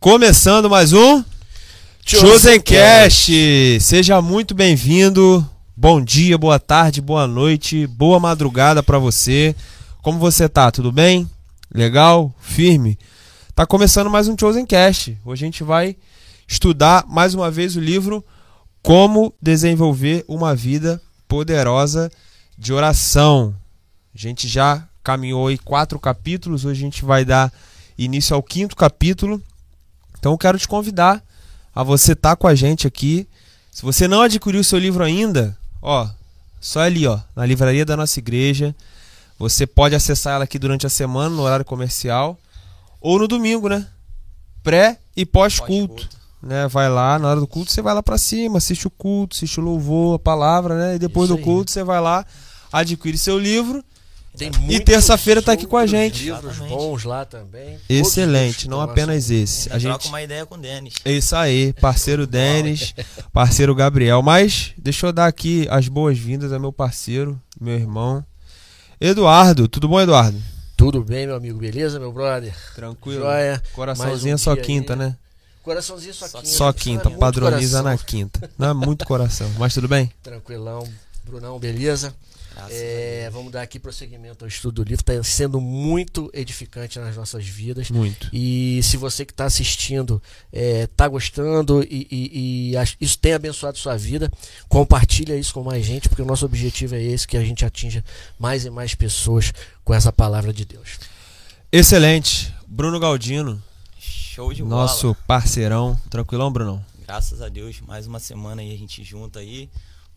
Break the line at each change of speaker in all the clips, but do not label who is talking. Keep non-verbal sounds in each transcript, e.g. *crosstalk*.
Começando mais um Chosencast. Seja muito bem-vindo. Bom dia, boa tarde, boa noite, boa madrugada para você. Como você tá? Tudo bem? Legal? Firme? Tá começando mais um Chosencast. Hoje a gente vai estudar mais uma vez o livro Como desenvolver uma vida poderosa de oração. A gente já caminhou aí quatro capítulos, hoje a gente vai dar início ao quinto capítulo. Então eu quero te convidar a você estar tá com a gente aqui. Se você não adquiriu o seu livro ainda, ó, só ali, ó, na livraria da nossa igreja. Você pode acessar ela aqui durante a semana, no horário comercial, ou no domingo, né? Pré e pós-culto. Pós né? Vai lá, na hora do culto, você vai lá para cima, assiste o culto, assiste o louvor, a palavra, né? E depois Isso do culto, aí. você vai lá, adquire seu livro tem e terça-feira tá aqui com a gente.
livros bons lá também.
Excelente, não apenas esse.
A gente troca uma ideia com o Denis.
É isso aí, parceiro Denis, *laughs* parceiro Gabriel. Mas deixa eu dar aqui as boas-vindas ao meu parceiro, meu irmão, Eduardo. Tudo bom, Eduardo?
Tudo bem, meu amigo, beleza, meu brother?
Tranquilo. Joia. Coraçãozinho um só quinta, aí. né?
Coraçãozinho só quinta.
Só quinta, padroniza na quinta. Não é muito coração, mas tudo bem?
Tranquilão. Brunão, beleza? É, vamos dar aqui prosseguimento ao estudo do livro. Está sendo muito edificante nas nossas vidas.
Muito.
E se você que está assistindo está é, gostando e, e, e, isso tem abençoado sua vida, compartilha isso com mais gente, porque o nosso objetivo é esse, que a gente atinja mais e mais pessoas com essa palavra de Deus.
Excelente. Bruno Galdino.
Show de
bola. Nosso parceirão. Tranquilão, Bruno?
Graças a Deus, mais uma semana aí a gente junta aí.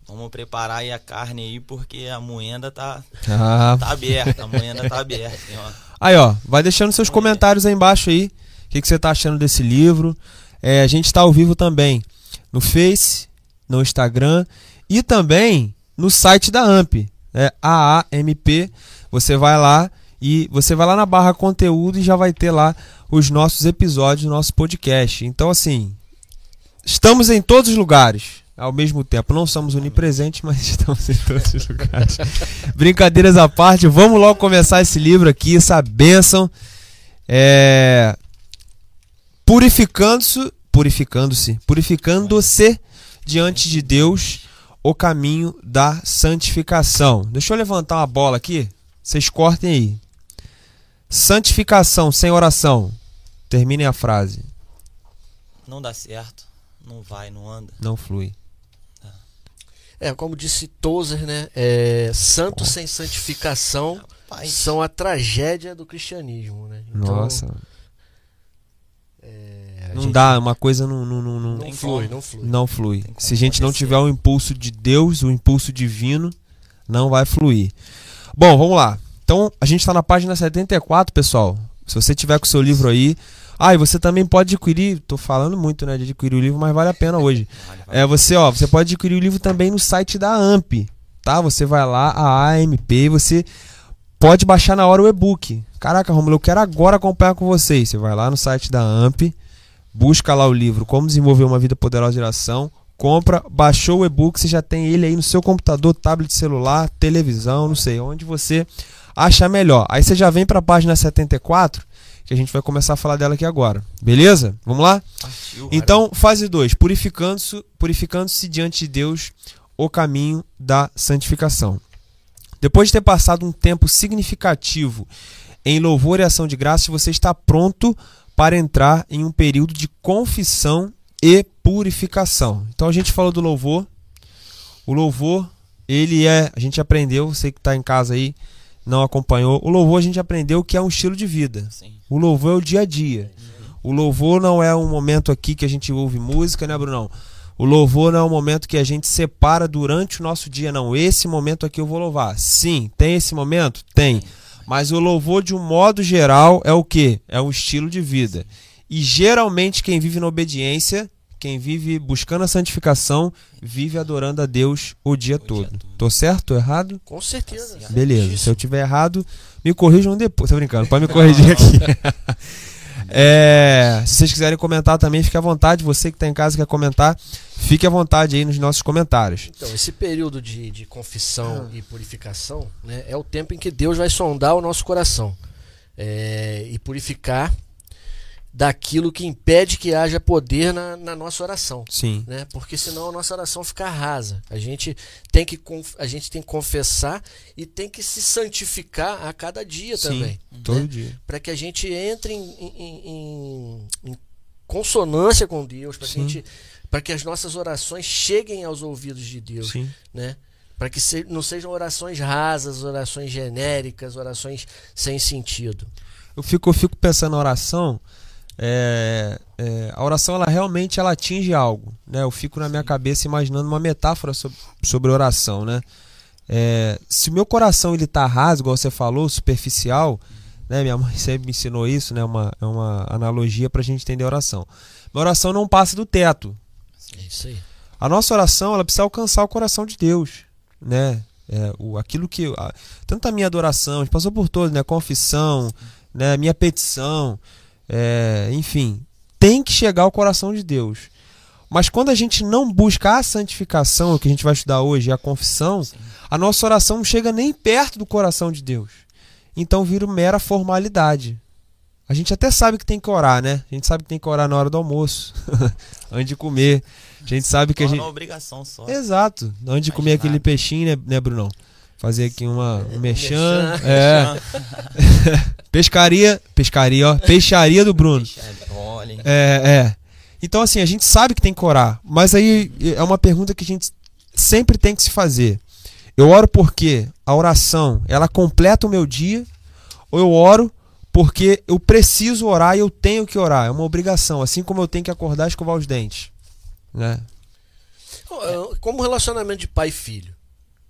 Vamos preparar aí a carne aí, porque a moenda tá, ah. tá aberta. A moenda tá aberta. Hein, ó.
Aí, ó, vai deixando seus moenda. comentários aí embaixo aí. O que, que você tá achando desse livro? É, a gente está ao vivo também no Face, no Instagram e também no site da AMP, é AAMP. Você vai lá e você vai lá na barra conteúdo e já vai ter lá os nossos episódios nosso podcast. Então, assim, estamos em todos os lugares ao mesmo tempo. Não somos onipresentes, mas *laughs* estamos em todos os lugares. Brincadeiras à parte, vamos logo começar esse livro aqui, essa bênção. É... Purificando-se, purificando-se, purificando-se diante de Deus o caminho da santificação. Deixa eu levantar uma bola aqui, vocês cortem aí. Santificação sem oração. Terminem a frase.
Não dá certo, não vai, não anda.
Não flui.
É, como disse Tozer, né? É, santos sem santificação Rapaz. são a tragédia do cristianismo, né?
Então, Nossa. É, não gente... dá, uma coisa não não, não, não,
não flui, não flui.
Não flui. Se a gente não tiver o impulso de Deus, o impulso divino, não vai fluir. Bom, vamos lá. Então, a gente está na página 74, pessoal. Se você tiver com o seu livro aí, ah, e você também pode adquirir, tô falando muito, né, de adquirir o livro, mas vale a pena hoje. *laughs* É, você, ó, você pode adquirir o livro também no site da AMP, tá? Você vai lá, a AMP, você pode baixar na hora o e-book. Caraca, Romulo, eu quero agora acompanhar com vocês. Você vai lá no site da AMP, busca lá o livro Como Desenvolver uma Vida Poderosa de Geração, compra, baixou o e-book, você já tem ele aí no seu computador, tablet, celular, televisão, não sei, onde você acha melhor. Aí você já vem para a página 74 que a gente vai começar a falar dela aqui agora. Beleza? Vamos lá? Partiu, então, fase 2, purificando-se purificando diante de Deus o caminho da santificação. Depois de ter passado um tempo significativo em louvor e ação de graças, você está pronto para entrar em um período de confissão e purificação. Então a gente falou do louvor. O louvor, ele é, a gente aprendeu, você que está em casa aí, não acompanhou, o louvor a gente aprendeu que é um estilo de vida. Sim. O louvor é o dia a dia. O louvor não é um momento aqui que a gente ouve música, né, Brunão? O louvor não é um momento que a gente separa durante o nosso dia, não. Esse momento aqui eu vou louvar. Sim, tem esse momento? Tem. Mas o louvor, de um modo geral, é o que? É um estilo de vida. E geralmente quem vive na obediência quem vive buscando a santificação, vive adorando a Deus o dia o todo. Dia Tô certo? Tô errado?
Com certeza.
Beleza. Se eu tiver errado, me corrijam depois. Tô brincando, pode me *laughs* corrigir aqui. *laughs* é, se vocês quiserem comentar também, fique à vontade. Você que está em casa quer comentar, fique à vontade aí nos nossos comentários.
Então, esse período de, de confissão ah. e purificação né, é o tempo em que Deus vai sondar o nosso coração é, e purificar daquilo que impede que haja poder na, na, nossa oração.
Sim.
Né? Porque senão a nossa oração fica rasa. A gente, tem que, a gente tem que confessar e tem que se santificar a cada dia
Sim,
também.
Todo
né?
dia.
Para que a gente entre em, em, em, em consonância com Deus, para que, que as nossas orações cheguem aos ouvidos de Deus.
Sim.
Né? Para que se, não sejam orações rasas, orações genéricas, orações sem sentido.
Eu fico, eu fico pensando na oração é, é, a oração ela realmente ela atinge algo, né? Eu fico na minha cabeça imaginando uma metáfora sobre, sobre oração, né? É, se o meu coração ele tá raso, igual você falou, superficial, né? Minha mãe *laughs* sempre me ensinou isso, né? Uma, é uma analogia para a gente entender a oração. Minha oração não passa do teto.
É isso aí.
A nossa oração ela precisa alcançar o coração de Deus, né? É, o, aquilo que a, tanto a minha adoração, a gente passou por todos, né? Confissão, né? Minha petição é, enfim, tem que chegar ao coração de Deus. Mas quando a gente não busca a santificação, o que a gente vai estudar hoje, a confissão, Sim. a nossa oração não chega nem perto do coração de Deus. Então vira mera formalidade. A gente até sabe que tem que orar, né? A gente sabe que tem que orar na hora do almoço, *laughs* antes de comer. A gente sabe que a gente. É
uma obrigação só.
Exato. Antes de comer nada. aquele peixinho, né, né Brunão? Fazer aqui uma, um mexã. É. *laughs* *laughs* pescaria. Pescaria, ó. Peixaria do Bruno. É, é. Então, assim, a gente sabe que tem que orar. Mas aí é uma pergunta que a gente sempre tem que se fazer. Eu oro porque a oração, ela completa o meu dia, ou eu oro porque eu preciso orar e eu tenho que orar. É uma obrigação, assim como eu tenho que acordar e escovar os dentes. Né?
Como relacionamento de pai e filho.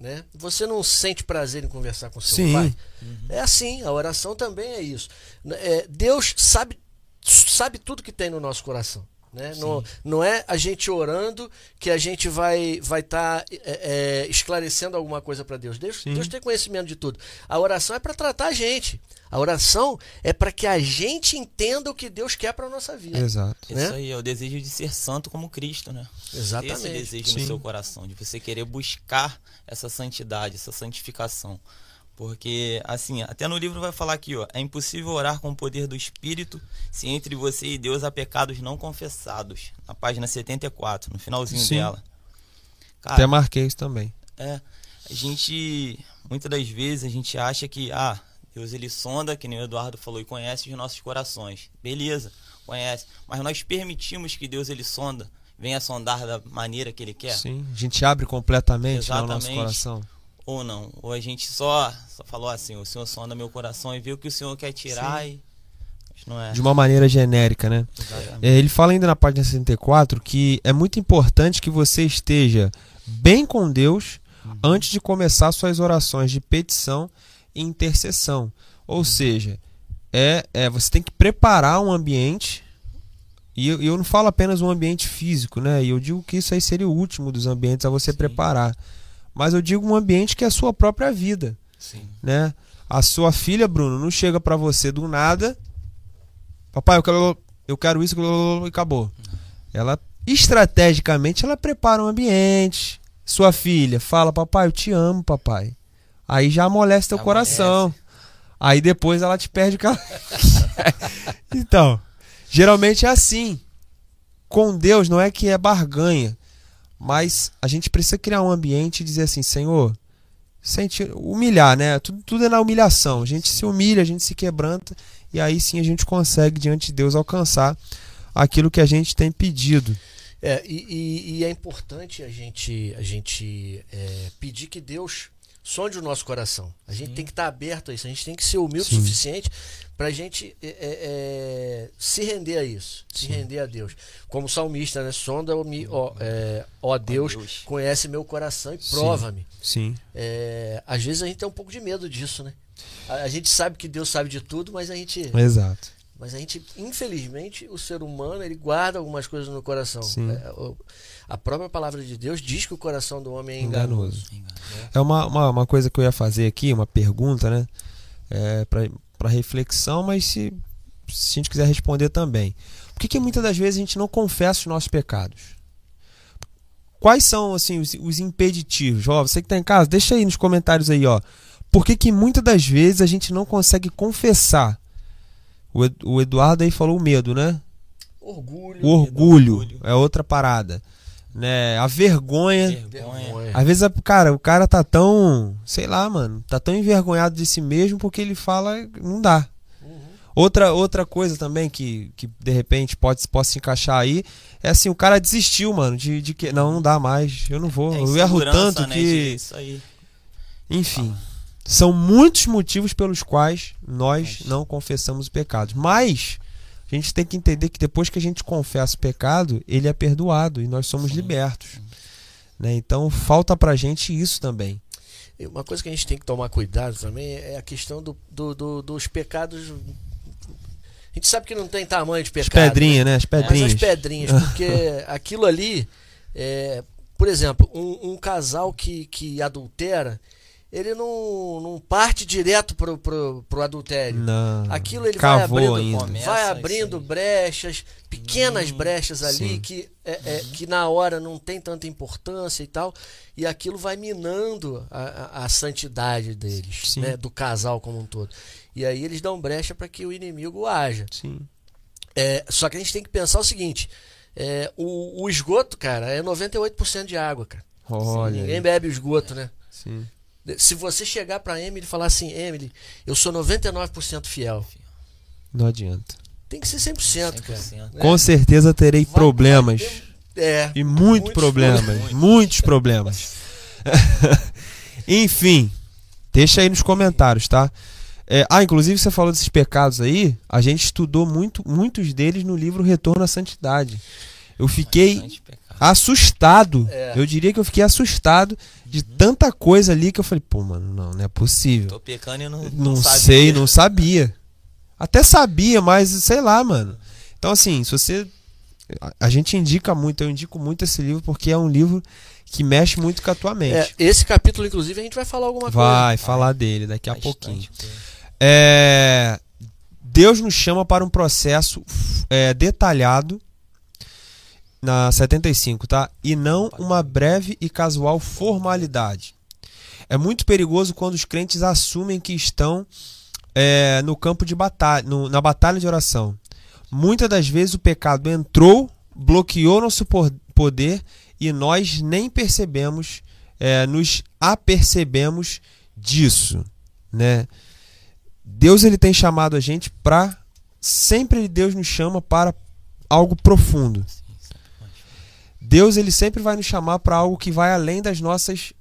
Né? Você não sente prazer em conversar com seu
Sim.
pai? Uhum. É assim, a oração também é isso. É, Deus sabe, sabe tudo que tem no nosso coração. Né? Não, não é a gente orando que a gente vai vai estar tá, é, é, esclarecendo alguma coisa para Deus. Deus. Deus tem conhecimento de tudo. A oração é para tratar a gente. A oração é para que a gente entenda o que Deus quer para nossa vida.
Exato.
Né? Isso aí é o desejo de ser santo como Cristo, né?
Exatamente.
Esse desejo Sim. no seu coração, de você querer buscar essa santidade, essa santificação. Porque, assim, até no livro vai falar aqui, ó, é impossível orar com o poder do Espírito se entre você e Deus há pecados não confessados. Na página 74, no finalzinho
Sim.
dela.
Cara, até marquei isso também.
É, a gente, muitas das vezes, a gente acha que, ah, Deus ele sonda, que nem o Eduardo falou, e conhece os nossos corações. Beleza, conhece. Mas nós permitimos que Deus ele sonda, venha sondar da maneira que ele quer.
Sim, a gente abre completamente né, o nosso coração.
Ou não. Ou a gente só, só falou assim, o Senhor sonda meu coração e vê o que o Senhor quer tirar Sim. e. É.
De uma maneira genérica, né? É, ele fala ainda na página 64 que é muito importante que você esteja bem com Deus uhum. antes de começar suas orações de petição intercessão. Ou uhum. seja, é, é você tem que preparar um ambiente. E eu, eu, não falo apenas um ambiente físico, né? E eu digo que isso aí seria o último dos ambientes a você Sim. preparar. Mas eu digo um ambiente que é a sua própria vida.
Sim.
Né? A sua filha, Bruno, não chega para você do nada. Papai, eu quero, eu quero isso e acabou. Ela estrategicamente ela prepara um ambiente. Sua filha fala, papai, eu te amo, papai. Aí já amolece teu coração. Aí depois ela te perde o ela *laughs* Então, geralmente é assim. Com Deus não é que é barganha, mas a gente precisa criar um ambiente e dizer assim, Senhor, sente, humilhar, né? Tudo, tudo é na humilhação. A gente se humilha, a gente se quebranta e aí sim a gente consegue diante de Deus alcançar aquilo que a gente tem pedido.
É, e, e, e é importante a gente, a gente é, pedir que Deus sonde o nosso coração. A gente Sim. tem que estar aberto a isso, a gente tem que ser humilde Sim. o suficiente para a gente é, é, é, se render a isso, Sim. se render a Deus. Como salmista, né? Sonda, ó, é, ó Deus, Deus, conhece meu coração e prova-me.
Sim.
É, às vezes a gente tem um pouco de medo disso, né? A, a, gente sabe que Deus sabe de tudo, mas a gente.
Exato.
Mas a gente, infelizmente, o ser humano, ele guarda algumas coisas no coração. É, o, a própria palavra de Deus diz que o coração do homem é enganoso. enganoso.
É uma, uma, uma, coisa que eu ia fazer aqui, uma pergunta, né? É, para reflexão, mas se, se a gente quiser responder também. Por que, que muitas das vezes a gente não confessa os nossos pecados? Quais são assim os, os impeditivos? Ó, você que está em casa, deixa aí nos comentários aí, ó. Por que, que muitas das vezes a gente não consegue confessar O, Ed- o Eduardo aí falou o medo, né?
Orgulho.
O orgulho,
orgulho.
é outra parada. Né? A vergonha.
Vergonha.
Às vezes, a- cara, o cara tá tão. Sei lá, mano. Tá tão envergonhado de si mesmo porque ele fala. Não dá.
Uhum.
Outra, outra coisa também que, que de repente pode, pode se encaixar aí é assim: o cara desistiu, mano. De, de que. Não, não dá mais. Eu não vou.
É
eu erro tanto
né,
que.
de- Isso aí.
Enfim. São muitos motivos pelos quais nós
Mas-
não confessamos pecados. Mas a gente tem que entender que depois que a gente confessa o pecado, ele é perdoado e nós somos
Sim,
libertos. Né? Então falta pra gente isso também.
E Uma coisa que a gente tem que tomar cuidado também é a questão do, do- do- dos pecados. A gente sabe que não tem tamanho de
As
pecado.
pedrinhas, né? As
Mas
pedrinhas.
as pedrinhas, *laughs* porque aquilo ali, é, por exemplo, um, um casal que, que adultera, ele não, não parte direto pro, pro, pro adultério.
Não.
Aquilo ele vai abrindo,
ainda.
Vai abrindo brechas, pequenas
Hum,
brechas ali
sim.
que, é, é, que na hora não tem tanta importância e tal, e aquilo vai minando a, a- a santidade deles,
Sim.
né, do casal como um todo. E aí eles dão brecha para que o inimigo haja.
Sim.
É, só que a gente tem que pensar o seguinte: é, o, o esgoto, cara, é 98% de água, cara.
Olha.
Ninguém
aí.
bebe o esgoto, né?
Sim.
Se você chegar pra Emily e falar assim, Emily, eu sou 99% fiel.
Não adianta.
Tem que ser 100%, cara.
100%.
né?
Com certeza terei
Vai-
problemas.
ter- É.
E muito
Muitos
problemas.
problemas. *laughs*
Muitos problemas. *laughs* Enfim, deixa aí nos comentários, tá? É, ah, inclusive você falou desses pecados aí. A gente estudou muito, muitos deles no livro Retorno à Santidade. Eu fiquei. Assustado.
É.
Eu diria que eu fiquei assustado de tanta coisa ali que eu falei, pô, mano, não, não é possível.
Tô pecando e não,
Não
sabia.
sei, não sabia. Até sabia, mas sei lá, mano. Então, assim, se você. a- gente indica muito, eu indico muito esse livro porque é um livro que mexe muito com a tua mente.
É, esse capítulo, inclusive, a gente vai falar alguma
Vai falar dele daqui a
Bastante
pouquinho.
coisa.
É, Deus nos chama para um processo é, detalhado na 75, tá? E não uma breve e casual formalidade. É muito perigoso quando os crentes assumem que estão é, no campo de batalha, no- na batalha de oração. Muitas das vezes o pecado entrou, bloqueou nosso poder e nós nem percebemos, é, nos apercebemos disso, né? Deus ele tem chamado a gente para sempre Deus nos chama para algo profundo. Deus ele sempre vai nos chamar para algo que vai além das nossas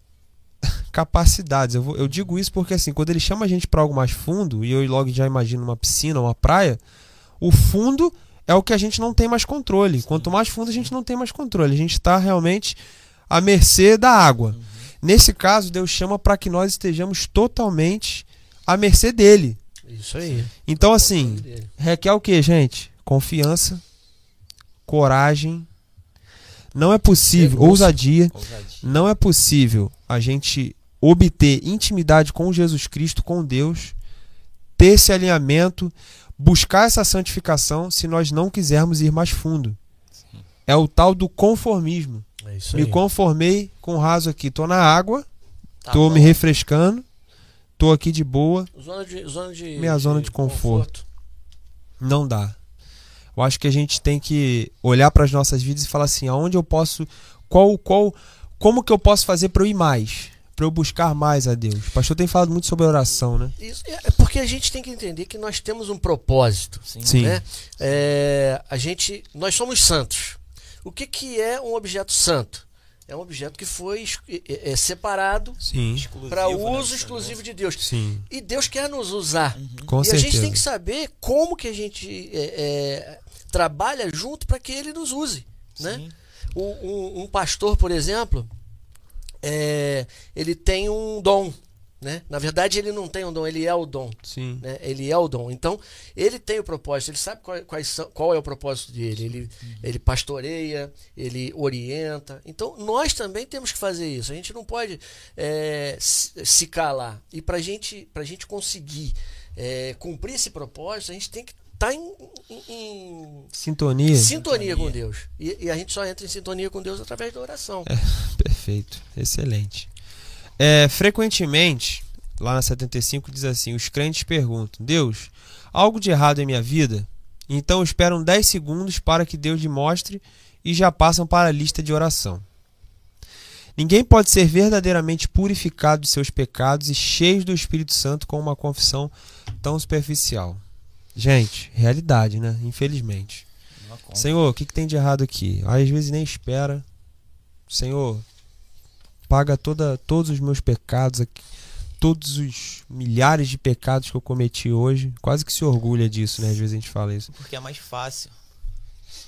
*laughs* capacidades. Eu, vou- eu digo isso porque assim, quando ele chama a gente para algo mais fundo, e eu logo já imagino uma piscina, uma praia, o fundo é o que a gente não tem mais controle. Quanto mais fundo a gente não tem mais controle, a gente está realmente à mercê da água. Nesse caso, Deus chama para que nós estejamos totalmente à mercê dele.
Isso aí.
Então assim, requer o que, gente? Confiança, coragem. Não é possível, ousadia.
Ousadia.
Não é possível a gente obter intimidade com Jesus Cristo, com Deus, ter esse alinhamento, buscar essa santificação se nós não quisermos ir mais fundo.
Sim.
É o tal do conformismo.
É
Me conformei com o raso aqui. Tô na água,
Tá
tô
bom.
me refrescando, tô aqui de boa.
Zona de, zona de,
Minha zona de conforto. Não dá. Eu acho que a gente tem que olhar para as nossas vidas e falar assim, aonde eu posso, qual, qual, como que eu posso fazer para eu ir mais, para eu buscar mais a Deus. O pastor tem falado muito sobre oração, né?
Isso, é porque a gente tem que entender que nós temos um propósito.
Sim.
Sim.
né? É, a gente, nós somos santos. O que, que é um objeto santo? É um objeto que foi es- é- é separado para
né,
uso
do
exclusivo de Deus.
Sim.
E Deus quer nos usar.
Com
e
certeza.
a gente tem que saber como que a gente é, é, trabalha junto para que Ele nos use. Né? Um, um- um pastor, por exemplo, é, ele tem um dom. Né? Na verdade, ele não tem um dom, ele é o dom.
Sim.
né? Ele é o dom. Então, ele tem o propósito, ele sabe qual, quais são- qual é o propósito dele. Ele, ele pastoreia, ele orienta. Então, nós também temos que fazer isso. A gente não pode é, se, se calar. E para gente, a gente conseguir é, cumprir esse propósito, a gente tem que estar em, em- em
Sintonia.
sintonia com. Deus. E, e a gente só entra em sintonia com Deus através da oração.
Perfeito. Excelente. É, frequentemente, lá na 75 diz assim: Os crentes perguntam, Deus, algo de errado em minha vida? Então esperam 10 segundos para que Deus lhe mostre e já passam para a lista de oração. Ninguém pode ser verdadeiramente purificado de seus pecados e cheio do Espírito Santo com uma confissão tão superficial. Gente, realidade, né? Infelizmente. Senhor, o que, que tem de errado aqui? Às vezes nem espera. Senhor, paga toda, todos os meus pecados aqui, todos os milhares de pecados que eu cometi hoje. Quase que se orgulha disso, né? Às vezes a gente fala isso.
Porque é mais fácil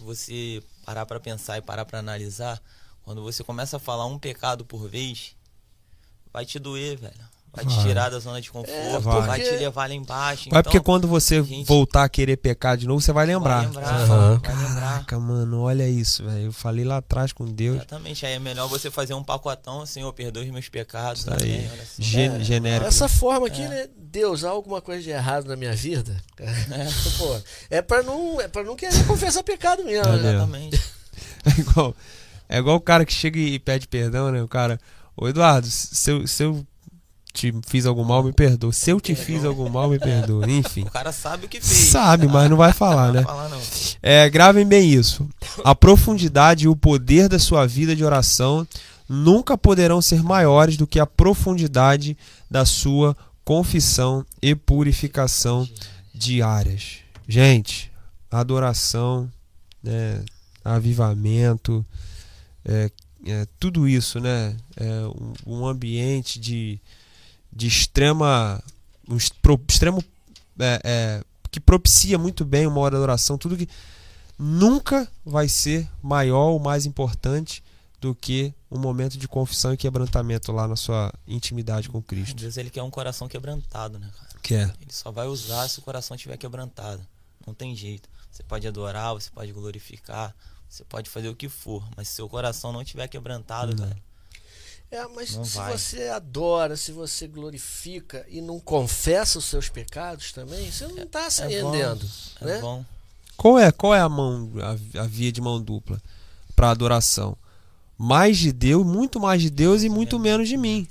você parar para pensar e parar para analisar. Quando você começa a falar um pecado por vez, vai te doer, velho. Vai te tirar da zona de conforto,
É,
vai.
porque-
te levar lá embaixo.
Vai
então,
porque quando você
gente-
voltar a querer pecar de novo, você vai lembrar.
Vai lembrar,
Você vai
vai lembrar.
Caraca, mano, olha isso, velho. Eu falei lá atrás com Deus.
Exatamente, aí é melhor você fazer um pacotão, Senhor, perdoe os meus pecados.
Isso aí.
também, olha assim.
Gen- genérico.
Essa forma aqui, né? Deus, há alguma coisa de errado na minha vida? *laughs* Pô, é pra não, é pra não querer confessar pecado mesmo,
É,
né?
Exatamente.
É igual, é igual o cara que chega e pede perdão, né? O cara, ô Eduardo, se eu, se eu te fiz algum mal, me perdoa. Se eu te fiz algum mal, me perdoa. Enfim. *laughs*
O cara sabe o que fez.
Sabe, mas não vai falar,
Não
né?
vai falar, não.
É, gravem bem isso. A profundidade e o poder da sua vida de oração nunca poderão ser maiores do que a profundidade da sua confissão e purificação diárias. Gente, adoração, né, avivamento, é, é, tudo isso, né? É um, um ambiente de, de extrema. Um pro- extremo. é, é, que propicia muito bem uma hora de oração, tudo que nunca vai ser maior ou mais importante do que um momento de confissão e quebrantamento lá na sua intimidade com Cristo.
Deus ele quer um coração quebrantado, né, cara?
Que é.
Ele só vai usar se o coração estiver quebrantado. Não tem jeito. Você pode adorar, você pode glorificar, você pode fazer o que for, mas se seu coração não estiver quebrantado,
Não.
velho,
É, mas
Não
se
vai.
você adora, se você glorifica e não confessa os seus pecados também, você não está se
é bom,
rendendo.
é
né?
bom.
Qual é, qual é a mão, a, a via de mão dupla para adoração? Mais de Deus, muito mais de Deus e muito menos de mim.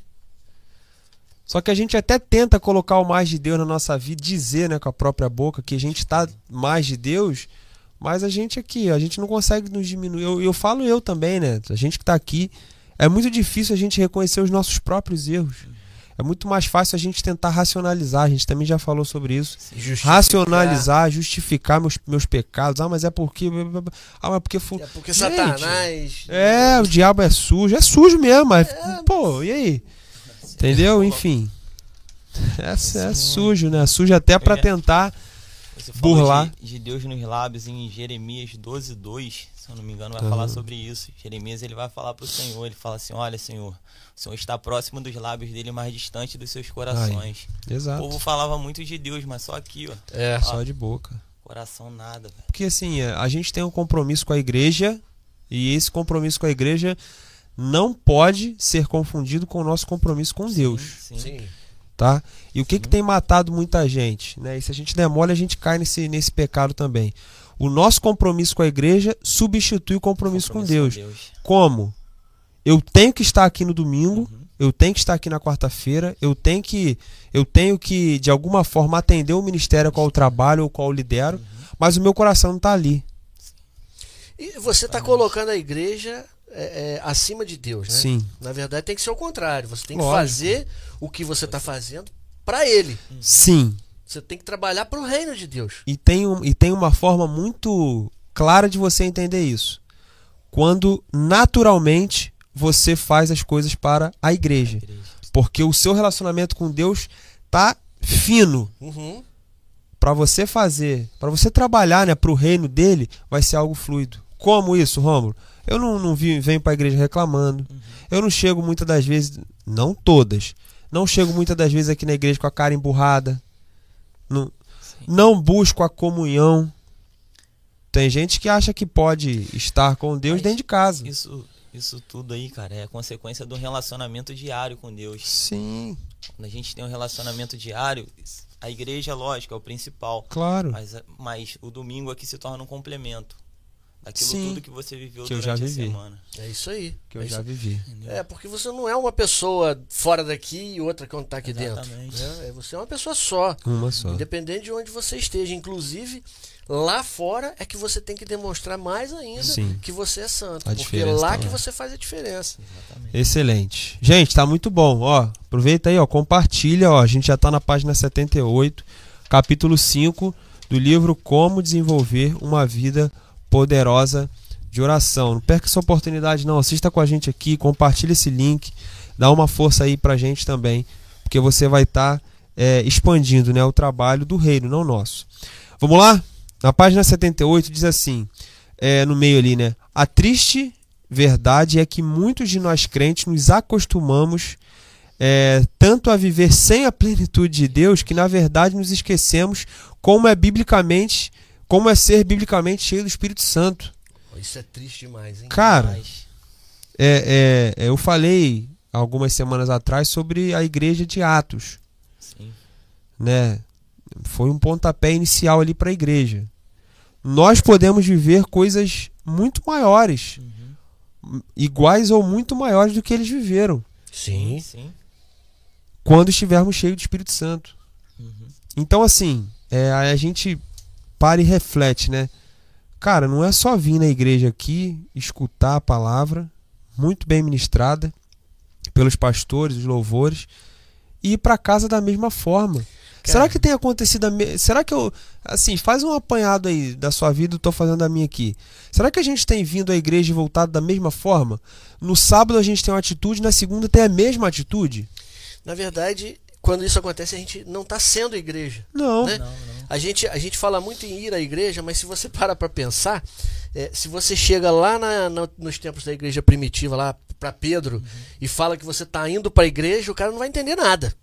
Só que a gente até tenta colocar o mais de Deus na nossa vida, dizer né, com a própria boca que a gente está mais de Deus, mas a gente aqui, a gente não consegue nos diminuir. Eu, eu falo eu também, né? A gente que está aqui, é muito difícil a gente reconhecer os nossos próprios erros. É muito mais fácil a gente tentar racionalizar. A gente também já falou sobre isso
Justificar.
racionalizar, justificar meus, meus pecados. Ah, mas é porque. Ah, mas porque. fu-
É porque
Gente,
Satanás.
É, o diabo é sujo. É sujo mesmo, mas. Pô, e aí? Entendeu? Enfim. É, é sujo, né? Sujo até pra
É.
tentar.
Você falou
Burlar.
de, de Deus nos lábios em Jeremias 12, 2, se eu não me engano, vai falar sobre isso. Jeremias ele vai falar pro Senhor, ele fala assim, olha Senhor, o Senhor está próximo dos lábios dele, mais distante dos seus corações. O
Exato.
povo falava muito de Deus, mas só aqui, ó,
É.
Só de boca.
coração nada, velho.
Porque assim, é, a gente tem um compromisso com a igreja. E esse compromisso com a igreja não pode ser confundido com o nosso compromisso com Deus.
Sim, sim.
Tá? E o que, que tem matado muita gente, né? E se a gente der mole, a gente cai nesse, nesse pecado também. O nosso compromisso com a igreja substitui o compromisso, com Deus. Como? Eu tenho que estar aqui no domingo,
Uhum.
eu tenho que estar aqui na quarta-feira, eu tenho que eu tenho que de alguma forma atender o ministério qual eu trabalho ou qual eu lidero,
Uhum.
mas o meu coração não está ali.
E você está colocando a igreja é, é, acima de Deus, né?
Sim.
Na verdade, tem que ser o contrário. Você tem que
Lógico.
fazer o que você está fazendo para Ele.
Sim.
Você tem que trabalhar para o reino de Deus.
E tem, um, e tem uma forma muito clara de você entender isso. Quando naturalmente você faz as coisas para a igreja. Porque o seu relacionamento com Deus tá fino.
Uhum.
Para você fazer, para você trabalhar né, para o reino dele, vai ser algo fluido. Como isso, Rômulo? Eu não, não venho para a igreja reclamando. Eu não chego muitas das vezes, não todas, não chego muitas das vezes aqui na igreja com a cara emburrada. Não, não busco a comunhão. Tem gente que acha que pode estar com Deus
Mas
dentro de casa.
Isso, isso tudo aí, cara, é consequência do relacionamento diário com Deus.
Sim,
Quando a gente tem um relacionamento diário, a igreja, lógico, é o principal.
claro.
Mas, mas o domingo aqui se torna um complemento. Daquilo
Sim.
tudo que você viveu
Que eu já
durante a
vivi.
semana.
É isso aí.
Que eu
é
já
isso-
vivi.
Entendeu?
É, porque você não é uma pessoa fora daqui e outra quando tá aqui
Exatamente.
dentro. né? É, Você é uma pessoa só.
Uma só.
Independente de onde você esteja. Inclusive, lá fora é que você tem que demonstrar mais ainda
Sim.
que você é santo.
A
porque lá
tá
que
lá.
você faz a diferença.
Exatamente.
Excelente. Gente, tá muito bom. Ó, aproveita aí, ó, compartilha, ó. A gente já tá na página 78, capítulo 5 do livro Como desenvolver uma vida poderosa de oração. Não perca essa oportunidade não. Assista com a gente aqui, compartilha esse link, dá uma força aí pra gente também, porque você vai estar expandindo, né, o trabalho do reino, não nosso. Vamos lá? Na página 78 diz assim, é, no meio ali, né? A triste verdade é que muitos de nós crentes nos acostumamos é, tanto a viver sem a plenitude de Deus que na verdade nos esquecemos como é biblicamente, como é ser biblicamente cheio do Espírito Santo.
Isso é triste demais, hein?
Cara,
Mas,
é, é, eu falei algumas semanas atrás sobre a igreja de Atos,
sim.
né? Foi um pontapé inicial ali para a igreja. Nós podemos viver coisas muito maiores,
Uhum.
iguais ou muito maiores do que eles viveram,
Sim.
Sim.
quando estivermos cheios do Espírito Santo.
Uhum.
Então, assim, é, a gente para e reflete, né? Cara, não é só vir na igreja aqui, escutar a palavra, muito bem ministrada pelos pastores, os louvores, e ir para casa da mesma forma. Será que tem acontecido a me... Será que eu. Assim, faz um apanhado aí da sua vida, eu tô fazendo a minha aqui. Será que a gente tem vindo à igreja e voltado da mesma forma? No sábado a gente tem uma atitude, na segunda tem a mesma atitude?
Na verdade, quando isso acontece, a gente não está sendo igreja.
Não.
Né?
Não, não.
A gente, a gente fala muito em ir à igreja, mas se você *laughs* para para pensar, é, se você chega lá na- na- nos tempos da igreja primitiva, lá para Pedro, e fala que você está indo para a igreja, o cara não vai entender nada.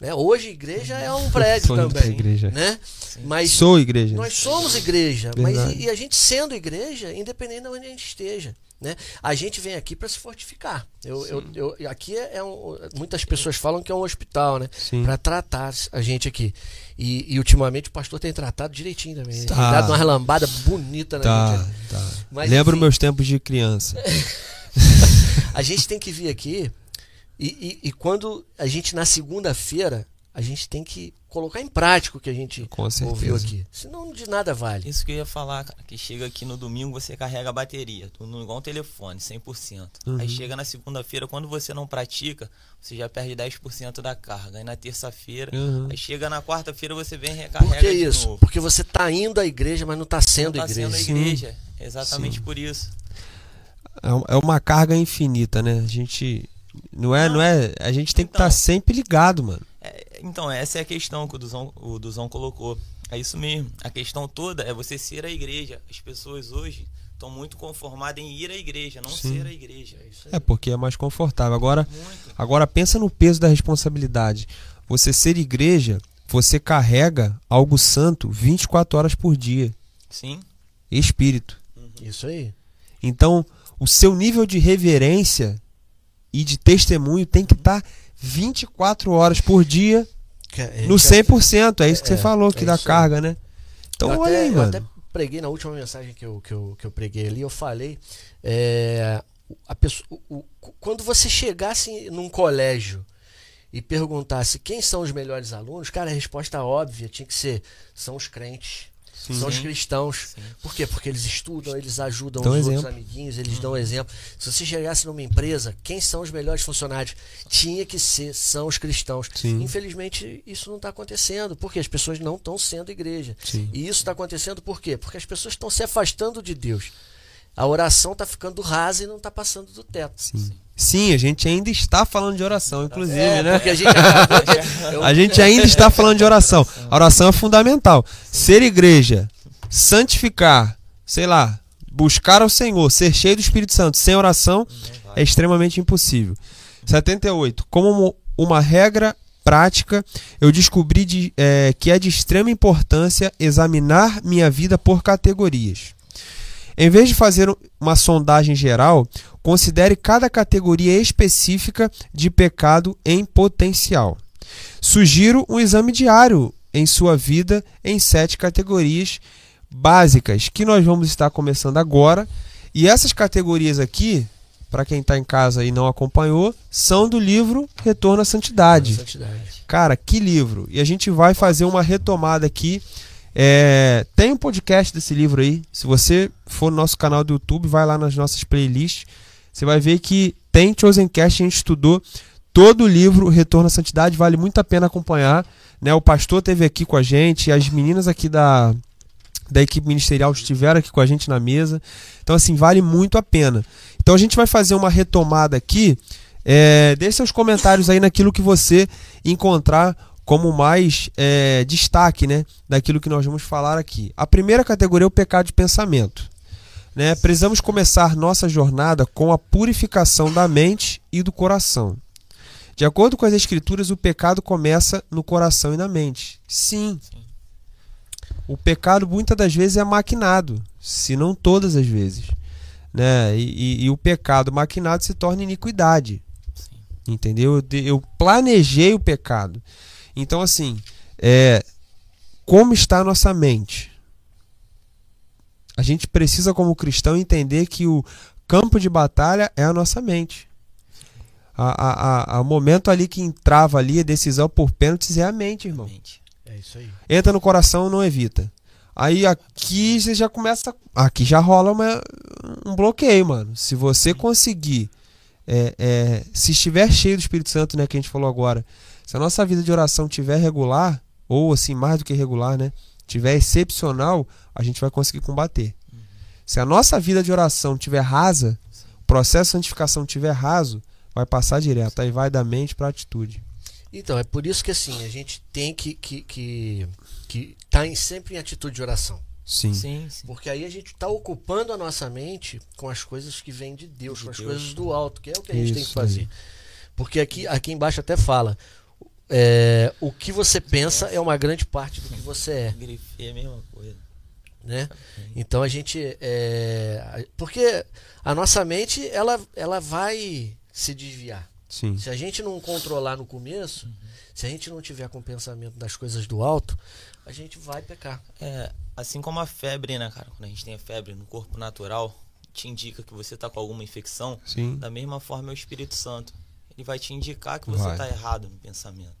Né? Hoje, igreja é um *laughs* prédio
Sou
também.
igreja.
Né? Mas
Sou igreja.
nós somos igreja, mas e, e a gente sendo igreja, independente de onde a gente esteja. Né? A gente vem aqui para se fortificar. Eu, eu, eu- aqui é, é um, muitas pessoas falam que é um hospital, né? Para tratar a gente aqui. E, e ultimamente o pastor tem tratado direitinho também.
Tá.
Tem dado uma relambada bonita na
Tá,
gente.
tá.
Mas,
Lembro
enfim.
meus tempos de criança. *laughs*
A gente tem que vir aqui e, e- e quando a gente na segunda-feira a gente tem que colocar em prática o que a gente
Com
ouviu
certeza.
aqui. Senão de nada vale.
Isso que eu ia falar, cara, que chega aqui no domingo, você carrega a bateria, tudo igual um telefone, 100%.
Uhum.
Aí chega na segunda-feira, quando você não pratica, você já perde 10% da carga. Aí na terça-feira,
Uhum.
aí chega na quarta-feira, você vem e recarrega
Por que
de
isso?
novo.
Porque você tá indo à igreja, mas não tá sendo
Não tá
igreja.
sendo a igreja. Exatamente por isso.
É é uma carga infinita, né? A gente. Não é, não é. A gente tem que estar
Então.
sempre ligado, mano.
Então, essa é a questão que o Duzão, o Duzão colocou. É isso mesmo. A questão toda é você ser a igreja. As pessoas hoje estão muito conformadas em ir à igreja, não
Sim.
ser a igreja. É isso aí.
É porque é mais confortável. Agora,
Muito.
agora pensa no peso da responsabilidade. Você ser igreja, você carrega algo santo 24 horas por dia.
Sim.
Espírito.
Isso aí.
Então, o seu nível de reverência e de testemunho tem que estar 24 horas por dia
é-
no
que-
100%. É isso que
É,
você falou,
é
que dá
isso aí.
carga, né? Então,
eu
olha
até,
aí,
eu
mano.
até preguei na última mensagem que eu, que eu, que eu preguei ali, eu falei. é, a pessoa, o- o- quando você chegasse num colégio e perguntasse quem são os melhores alunos, cara, a resposta óbvia tinha que ser: são os crentes.
Sim.
São os cristãos.
Sim.
Por quê? Porque eles estudam, eles ajudam
Dão
os
exemplo.
outros amiguinhos, eles dão exemplo. Se você chegasse numa empresa, quem são os melhores funcionários? Tinha que ser, são os cristãos.
Sim.
Infelizmente, isso não está acontecendo, porque as pessoas não estão sendo igreja.
Sim.
E isso está acontecendo por quê? Porque as pessoas estão se afastando de Deus. A oração está ficando rasa e não está passando do teto.
Sim. Sim, a gente ainda está falando de oração, inclusive,
É,
né?
a gente de- eu- *laughs*
A gente ainda está falando de oração. A oração é fundamental. Ser igreja, santificar, sei lá, buscar ao Senhor, ser cheio do Espírito Santo sem oração é extremamente impossível. 78. Como mo- uma regra prática, eu descobri de- é, que é de extrema importância examinar minha vida por categorias. Em vez de fazer uma sondagem geral, considere cada categoria específica de pecado em potencial. Sugiro um exame diário em sua vida em sete categorias, básicas que nós vamos estar começando agora. E essas categorias aqui, para quem está em casa e não acompanhou, são do livro Retorno à Santidade.
Santidade.
Cara, que livro! E a gente vai fazer uma retomada aqui. É, tem um podcast desse livro aí. Se você for no nosso canal do YouTube, vai lá nas nossas playlists. Você vai ver que tem Chosencast, a gente estudou todo o livro Retorno à Santidade, vale muito a pena acompanhar. Né? O pastor teve aqui com a gente, as meninas aqui da, da equipe ministerial estiveram aqui com a gente na mesa. Então, assim, vale muito a pena. Então, a gente vai fazer uma retomada aqui. É, deixe seus comentários aí naquilo que você encontrar como mais é, destaque né, daquilo que nós vamos falar aqui. A primeira categoria é o pecado de pensamento. Né? Precisamos começar nossa jornada com a purificação da mente e do coração. De acordo com as Escrituras, o pecado começa no coração e na mente. Sim.
Sim.
O pecado muitas das vezes é maquinado, se não todas as vezes. Né? E, e, e o pecado maquinado se torna iniquidade.
Sim.
Entendeu? Eu, eu planejei o pecado. Então, assim, é, como está a nossa mente? A gente precisa, como cristão, entender que o campo de batalha é a nossa mente. A, a, a, a momento ali que entrava ali a decisão por pênaltis é a mente, irmão.
É isso aí.
Entra no coração, não evita. Aí aqui você já começa. Aqui já rola uma- um bloqueio, mano. Se você conseguir. é, é, se estiver cheio do Espírito Santo, né, que a gente falou agora. Se a nossa vida de oração tiver regular, ou assim, mais do que regular, né? Tiver excepcional, a gente vai conseguir combater. Se a nossa vida de oração tiver rasa, o processo de santificação tiver raso, vai passar direto. Aí vai da mente para atitude.
Então, é por isso que assim, a gente tem que que, que, que tá em, sempre em atitude de oração.
Sim.
Sim, sim.
Porque aí a gente está ocupando a nossa mente com as coisas que vêm de Deus,
De
com as
Deus.
coisas do alto, que é o que a gente tem que
Isso
fazer. Porque aqui, aqui embaixo até fala: é, o que você pensa é uma grande parte do que você é.
Grifei a mesma coisa.
Né? Então a gente. É, porque a nossa mente ela, ela vai se desviar.
Sim.
Se a gente não controlar no começo, se a gente não tiver com o pensamento das coisas do alto, a gente vai pecar.
É, assim como a febre, né, cara? Quando a gente tem a febre no corpo natural, te indica que você tá com alguma infecção.
Sim.
Da mesma forma é o Espírito Santo. Ele vai te indicar que você
Vai.
tá errado no pensamento.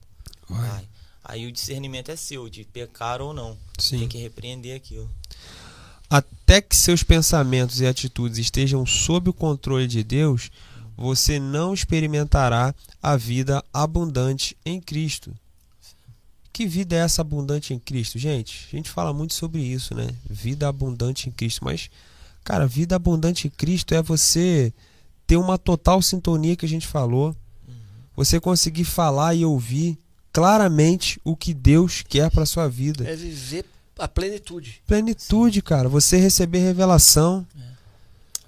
Vai.
Aí o discernimento é seu, de pecar ou não.
Sim.
Tem que repreender aquilo.
Até que seus pensamentos e atitudes estejam sob o controle de Deus, você não experimentará a vida abundante em Cristo. Que vida é essa abundante em Cristo? Gente, a gente fala muito sobre isso, né? Vida abundante em Cristo. Mas, cara, vida abundante em Cristo é você ter uma total sintonia que a gente falou. Você conseguir falar e ouvir claramente o que Deus quer para sua vida.
É viver a plenitude.
Plenitude, cara. Você receber revelação.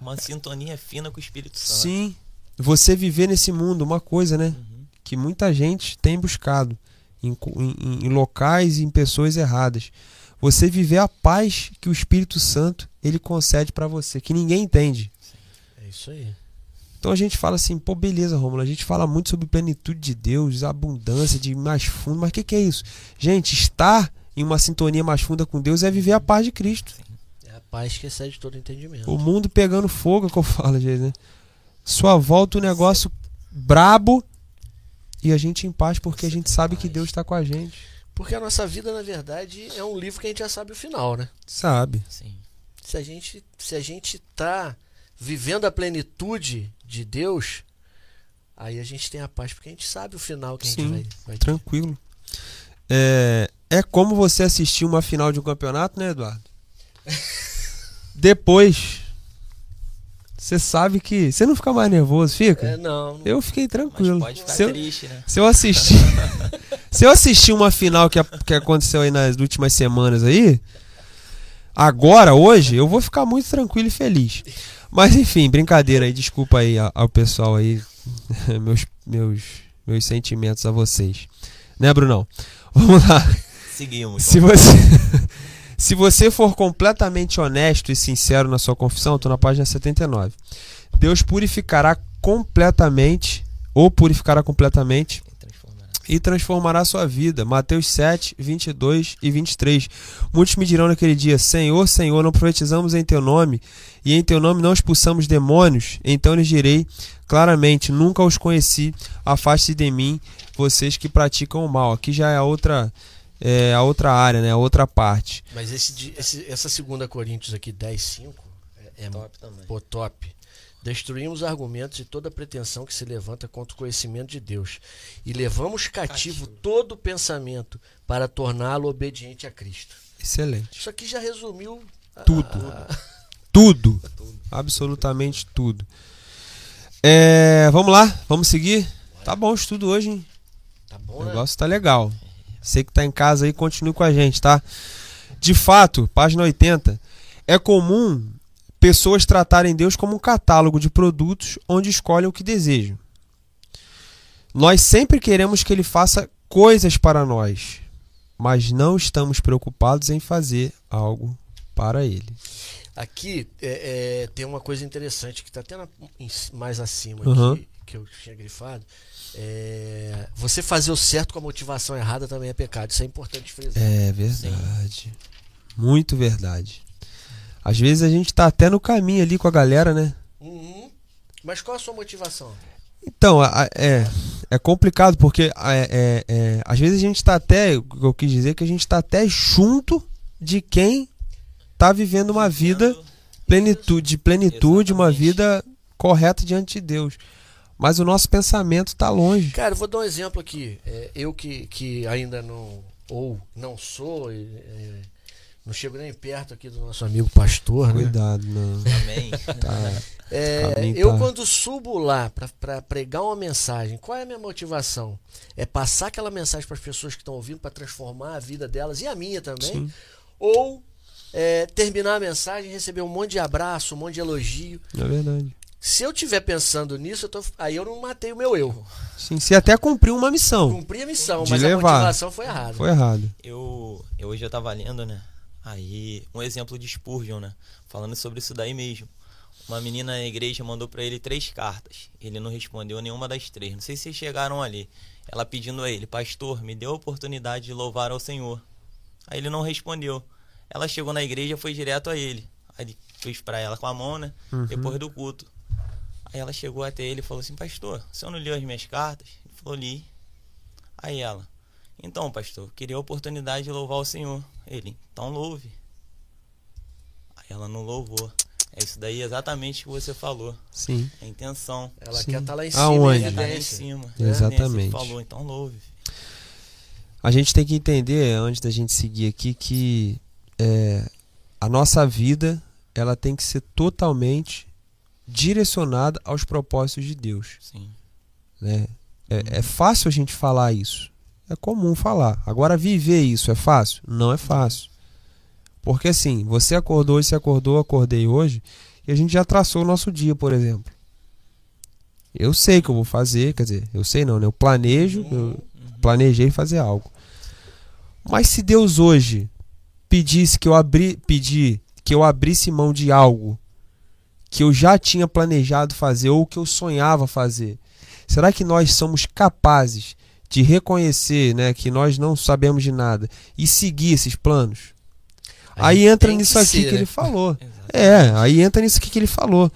Uma sintonia fina com o Espírito Santo.
Sim. Você viver nesse mundo, uma coisa, né?
Uhum.
Que muita gente tem buscado em, em- em- em locais e em pessoas erradas. Você viver a paz que o Espírito Santo ele concede para você, que ninguém entende.
É isso aí.
Então a gente fala assim, pô, beleza, Romulo, a gente fala muito sobre plenitude de Deus, abundância de mais fundo, mas o que, que é isso? Gente, estar em uma sintonia mais funda com Deus é viver a paz de Cristo.
É a paz que excede todo entendimento.
O mundo pegando fogo, é que eu falo, às vezes, né? Sua volta o negócio brabo e a gente em paz porque a gente sabe que. Deus está com a gente.
Porque a nossa vida, na verdade, é um livro que a gente já sabe o final, né?
Sabe?
Sim.
Se a gente, se a gente tá vivendo a plenitude de Deus, aí a gente tem a paz, porque a gente sabe o final que a gente
Sim,
vai, vai ter.
Tranquilo. É, é como você assistir uma final de um campeonato, né, Eduardo? *laughs* Depois, você sabe que. Você não fica mais nervoso, fica?
É, não. não-
Eu fiquei
Mas
tranquilo.
pode ficar
Se eu,
triste, né?
se eu assistir. *laughs* se eu assistir uma final que, que aconteceu aí nas últimas semanas aí. Agora, hoje, eu vou ficar muito tranquilo e feliz. Mas enfim, brincadeira aí, desculpa aí ao pessoal aí. *laughs* meus, meus, meus sentimentos a vocês. Né, Brunão? *laughs* Vamos lá.
Seguimos.
Se você, *laughs* se você for completamente honesto e sincero na sua confissão, estou na página 79. Deus purificará completamente, ou purificará completamente. E transformará sua vida. Mateus 7, 22 e 23. Muitos me dirão naquele dia: Senhor, Senhor, não profetizamos em teu nome, e em teu nome não expulsamos demônios? Então lhes direi claramente: Nunca os conheci, afaste de mim, vocês que praticam o mal. Aqui já é a outra. É a outra área, né? A outra parte.
Mas esse, esse- essa segunda Coríntios aqui, 10, 5, é, é
Top também.
Pô, top. Destruímos argumentos e toda pretensão que se levanta contra o conhecimento de Deus. E levamos cativo, todo pensamento para torná-lo obediente a Cristo.
Excelente.
Isso aqui já resumiu
Tudo.
a- *laughs*
Tudo. Absolutamente tudo. É, vamos lá, vamos seguir? Tá bom o estudo hoje, hein?
tá bom,
O
né?
negócio tá legal. Você que tá em casa aí, continue com a gente, tá? De fato, página 80. É comum pessoas tratarem Deus como um catálogo de produtos onde escolhem o que desejam. Nós sempre queremos que Ele faça coisas para nós, mas não estamos preocupados em fazer algo para Ele.
Aqui é, é, tem uma coisa interessante que está até na- mais acima
Uhum.
que, que eu tinha grifado. É, você fazer o certo com a motivação errada também é pecado. Isso é importante frisar.
É verdade. Muito verdade. Às vezes a gente tá até no caminho ali com a galera, né?
Uhum. Mas qual a sua motivação?
Então, a- a- é, é complicado porque a- é, é, é, às vezes a gente tá até, o que eu quis dizer é que a gente tá até junto de quem tá vivendo uma vida plenitude, de plenitude, uma vida correta diante de Deus. Mas o nosso pensamento tá longe.
Cara, eu vou dar um exemplo aqui. É, eu que, que ainda não, ou não sou, é, é, não chego nem perto aqui do nosso amigo pastor, né?
Cuidado, não.
Também.
Tá.
É,
caminho
eu
tá-
quando subo lá pra- pra pregar uma mensagem, qual é a minha motivação? É passar aquela mensagem para as pessoas que estão ouvindo para transformar a vida delas e a minha também?
Sim.
Ou é, terminar a mensagem e receber um monte de abraço, um monte de elogio?
É verdade.
Se eu estiver pensando nisso, eu tô- aí eu não matei o meu eu.
Sim, se até cumpriu uma missão.
Cumpri a missão,
De
mas a
levar.
motivação foi errada.
Foi errado.
Eu, eu hoje eu tava lendo, né? Aí, um exemplo de Spurgeon, né? Falando sobre isso daí mesmo. Uma menina na igreja mandou pra ele três cartas. Ele não respondeu nenhuma das três. Não sei se vocês chegaram ali. Ela pedindo a ele, pastor, me dê a oportunidade de louvar ao Senhor. Aí ele não respondeu. Ela chegou na igreja foi direto a ele. Aí ele fez pra ela com a mão, né?
Uhum.
Depois do culto. Aí ela chegou até ele e falou assim, pastor, o senhor não leu as minhas cartas? Ele falou, li. Aí ela, então, pastor, queria a oportunidade de louvar o Senhor. Ele, então louve. Aí ela não louvou. É isso daí exatamente o que você falou.
Sim.
É a intenção.
Ela
Sim.
quer estar lá em cima,
Aonde?
em
Quer tá lá em cima.
Exatamente.
Você falou, então louve.
A gente tem que entender, antes da gente seguir aqui, que é, a nossa vida ela tem que ser totalmente direcionada aos propósitos de Deus.
Sim.
Né? É, é fácil a gente falar isso. É comum falar. Agora, viver isso é fácil? Não é fácil. Porque assim, você acordou hoje, você acordou, acordei hoje, e a gente já traçou o nosso dia, por exemplo. Eu sei que eu vou fazer, quer dizer, eu sei não, né? Eu planejo, eu planejei fazer algo. Mas se Deus hoje pedisse que eu abri, pedir que eu abrisse mão de algo que eu já tinha planejado fazer ou que eu sonhava fazer, será que nós somos capazes de reconhecer, né, que nós não sabemos de nada e seguir esses planos?
A
Aí entra nisso
que
aqui
ser,
que
né?
ele falou. *laughs* É, aí entra nisso aqui que ele falou.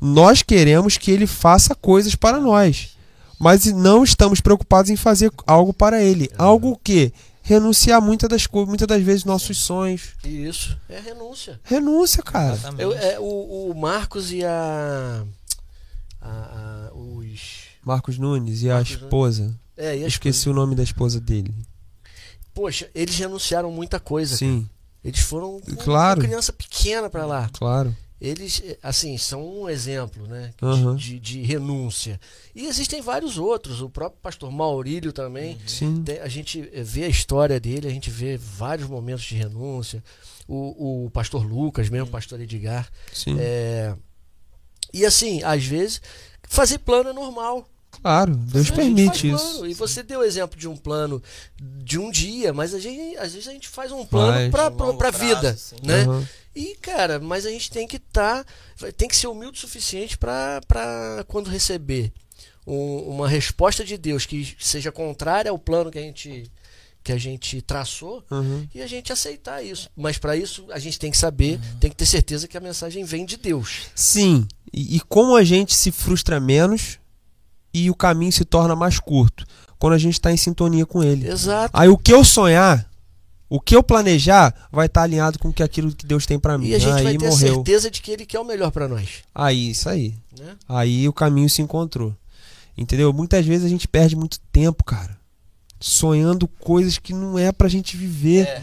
Nós queremos que ele faça coisas para nós, mas não estamos preocupados em fazer algo para ele. Algo que renunciar muitas das coisas, muitas das vezes nossos sonhos.
Isso, é renúncia.
Renúncia, cara.
Eu- é, o, o Marcos e a, a- a- os
Marcos Nunes e a
Marcos Nunes. É, e
Esqueci o nome da esposa dele.
Poxa, eles renunciaram muita coisa.
Sim,
Eles foram com
Claro.
uma criança pequena pra lá.
claro.
Eles, assim, são um exemplo, né? de-
Aham.
De, de renúncia. E existem vários outros. O próprio pastor Maurílio também.
Sim.
Tem- a gente vê a história dele, a gente vê vários momentos de renúncia. O, o pastor Lucas, mesmo o pastor Edgar.
Sim.
É, e assim, às vezes, fazer plano é normal.
Claro, Deus
A
permite
faz
isso.
plano. E você deu o exemplo de um plano de um dia, mas a gente, às vezes a gente faz um plano pra
prazo,
vida,
sim.
né?
Aham.
E, cara, mas a gente tem que estar. tem que ser humilde o suficiente pra pra quando receber um- uma resposta de Deus que seja contrária ao plano que a gente que a gente traçou
Uhum.
e a gente aceitar isso. Mas para isso a gente tem que saber, tem que ter certeza que a mensagem vem de Deus.
Sim, e, e como a gente se frustra menos e o caminho se torna mais curto quando a gente está em sintonia com ele.
Exato.
Aí o que eu sonhar, o que eu planejar, vai estar alinhado com que aquilo que Deus tem pra mim.
E a gente
aí
vai ter
morreu.
certeza de que ele quer o melhor para nós,
Aí, isso aí.
né?
Aí o caminho se encontrou. Entendeu? Muitas vezes a gente perde muito tempo, cara. Sonhando coisas que não é pra gente viver.
É.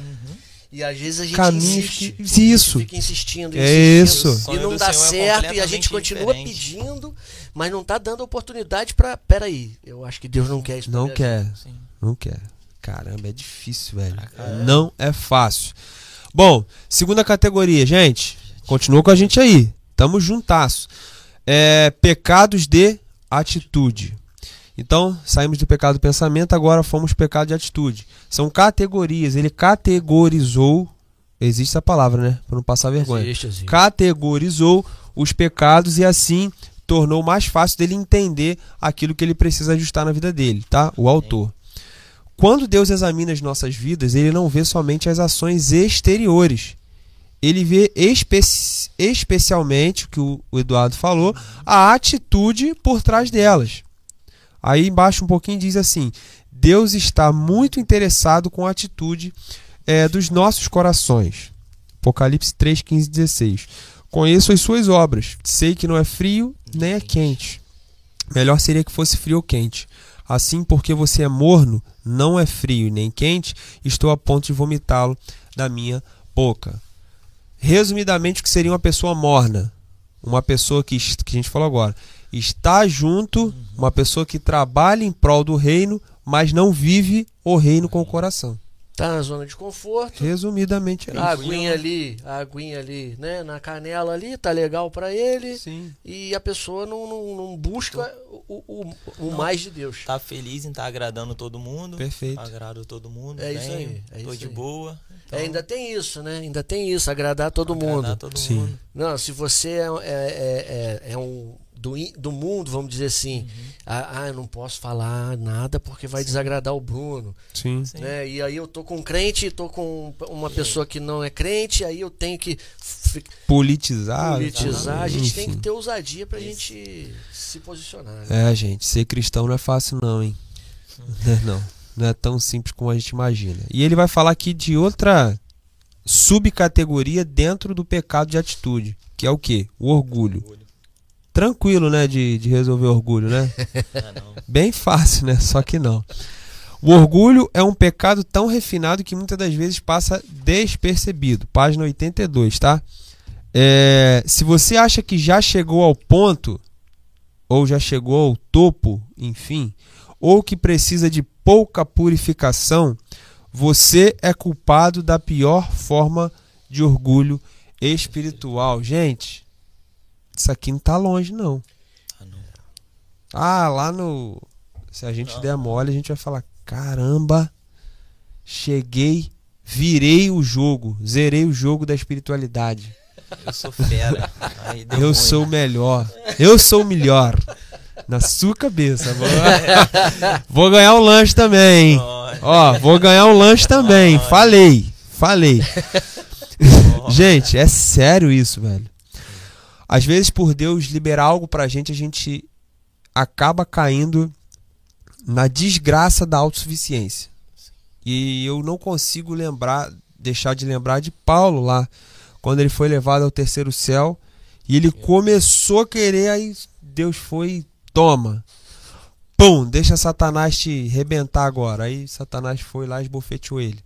E às vezes a gente
Caminhos
insiste,
que- isso.
fica insistindo,
É
insistindo,
isso.
e não dá
é
certo e a gente continua
diferente.
pedindo, mas não tá dando oportunidade para, peraí, eu acho que Deus não quer isso.
Não quer. Não quer. Caramba, é difícil, velho.
Caramba.
Não é fácil. Bom, segunda categoria, gente. Continua com a gente aí. Tamo juntasso. É, pecados de atitude. Então, saímos do pecado do pensamento, agora fomos pecado de atitude. São categorias. Ele categorizou. Existe essa palavra, né? Pra não passar vergonha.
Existe, existe.
Categorizou os pecados e assim tornou mais fácil dele entender aquilo que ele precisa ajustar na vida dele, tá? O autor. Quando Deus examina as nossas vidas, ele não vê somente as ações exteriores. Ele vê espe especialmente, o que o Eduardo falou, a atitude por trás delas. Aí embaixo um pouquinho diz assim: Deus está muito interessado com a atitude eh, dos nossos corações. Apocalipse 3, 15 16. Conheço as suas obras, sei que não é frio nem é quente. Melhor seria que fosse frio ou quente. Assim, porque você é morno, não é frio nem quente, estou a ponto de vomitá-lo da minha boca. Resumidamente, o que seria uma pessoa morna? Uma pessoa que, que a gente falou agora. Está junto, uma pessoa que trabalha em prol do reino, mas não vive o reino com o coração.
Tá na zona de conforto.
Resumidamente é
A
isso.
aguinha ali, a aguinha ali, né, na canela ali, tá legal para ele.
Sim.
E a pessoa não, não, não busca o, o, o mais de Deus.
Tá feliz em estar agradando todo mundo.
Perfeito.
Agrado todo mundo.
É isso
bem,
aí, é
tô
isso
de
aí.
boa.
É, ainda tem isso, né? Ainda tem isso, agradar todo
agradar
mundo.
todo
Sim.
mundo.
Não, se você é, é, é, é um do, do mundo, vamos dizer assim, ah, ah, eu não posso falar nada porque vai desagradar o Bruno.
Sim.
Sim.
Né? E aí eu tô com um crente, tô com uma pessoa que não é crente, aí eu tenho que
Politizar.
politizar. A gente tem que
enfim.
ter ousadia pra gente se posicionar. né?
É, gente, ser cristão não é fácil não, hein? Não é, não. Não é tão simples como a gente imagina. E ele vai falar aqui de outra subcategoria dentro do pecado de atitude, que é o quê? O orgulho. Tranquilo, né, de, de resolver orgulho, né? *laughs*
Ah.
Bem fácil, né? Só que não. O orgulho é um pecado tão refinado que muitas das vezes passa despercebido. Página 82, tá? É, se você acha que já chegou ao ponto, ou já chegou ao topo, enfim, ou que precisa de pouca purificação, você é culpado da pior forma de orgulho espiritual. Gente, isso aqui não tá longe, não.
Ah, não.
Ah, lá no. Se a gente
Não.
der mole, a gente vai falar: caramba, cheguei, virei o jogo, zerei o jogo da espiritualidade.
Eu sou fera.
Eu
ruim.
sou o melhor. Eu sou o melhor. Na sua cabeça. Vou, *laughs* vou ganhar um lanche também. Ó, vou ganhar um lanche também. Falei. Falei. *laughs* Gente, é sério isso, velho. Às vezes, por Deus liberar algo pra gente, a gente acaba caindo na desgraça da autossuficiência. E eu não consigo lembrar, deixar de lembrar de Paulo lá, quando ele foi levado ao terceiro céu e ele começou a querer, aí Deus foi, toma. Pum, deixa Satanás te rebentar agora. Aí Satanás foi lá e esbofeteou ele.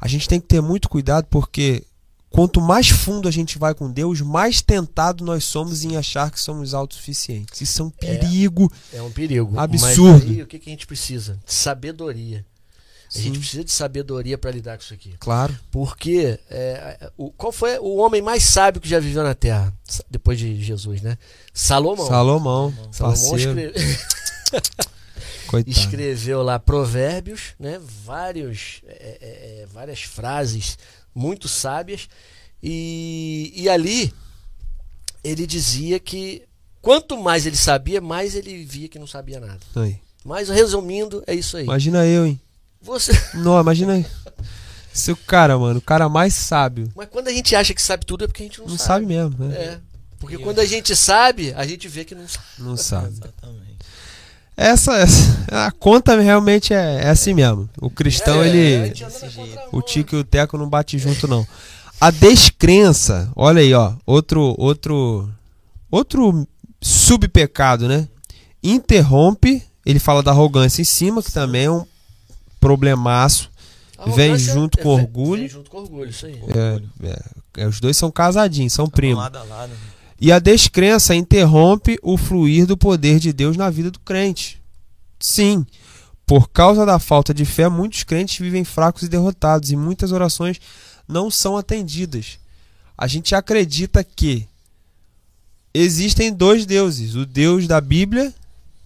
A gente tem que ter muito cuidado porque quanto mais fundo a gente vai com Deus, mais tentado nós somos em achar que somos autossuficientes. Isso é um perigo.
É um perigo.
Absurdo.
Mas aí, o que, que a gente precisa? De sabedoria. A gente
Sim.
precisa de sabedoria para lidar com isso aqui.
Claro.
Porque é, o, qual foi o homem mais sábio que já viveu na Terra? Depois de Jesus, né? Salomão.
Salomão,
Salomão *laughs* *laughs*
coitado.
escreveu lá provérbios, né? Vários, é, é, é, várias frases muito sábias. E, e ali ele dizia que quanto mais ele sabia, mais ele via que não sabia nada.
Aí.
Mas resumindo, é isso aí.
Imagina eu, hein?
Você, *laughs*
Não, imagina aí. Seu cara, mano, o cara mais sábio.
mas quando a gente acha que sabe tudo é porque a gente não,
Não sabe mesmo, né?
É. Porque quando a gente sabe, a gente vê que não sabe.
Não sabe. *laughs*
Exatamente.
Essa, essa a conta realmente é, é assim mesmo. O cristão,
É, a
ele.
na
jeito.
contramão,
O Tico e o Teco não bate junto, não. A descrença, olha aí, ó. Outro, outro, outro subpecado, né? Interrompe. Ele fala da arrogância em cima, que também é um problemaço. Vem junto
é-
com orgulho.
Vem junto com orgulho, isso aí.
É, é, é, os dois são casadinhos, são
Tá
primos.
Lado a lado. né?
E a descrença interrompe o fluir do poder de Deus na vida do crente. Sim, por causa da falta de fé, muitos crentes vivem fracos e derrotados e muitas orações não são atendidas. A gente acredita que existem dois deuses, o Deus da Bíblia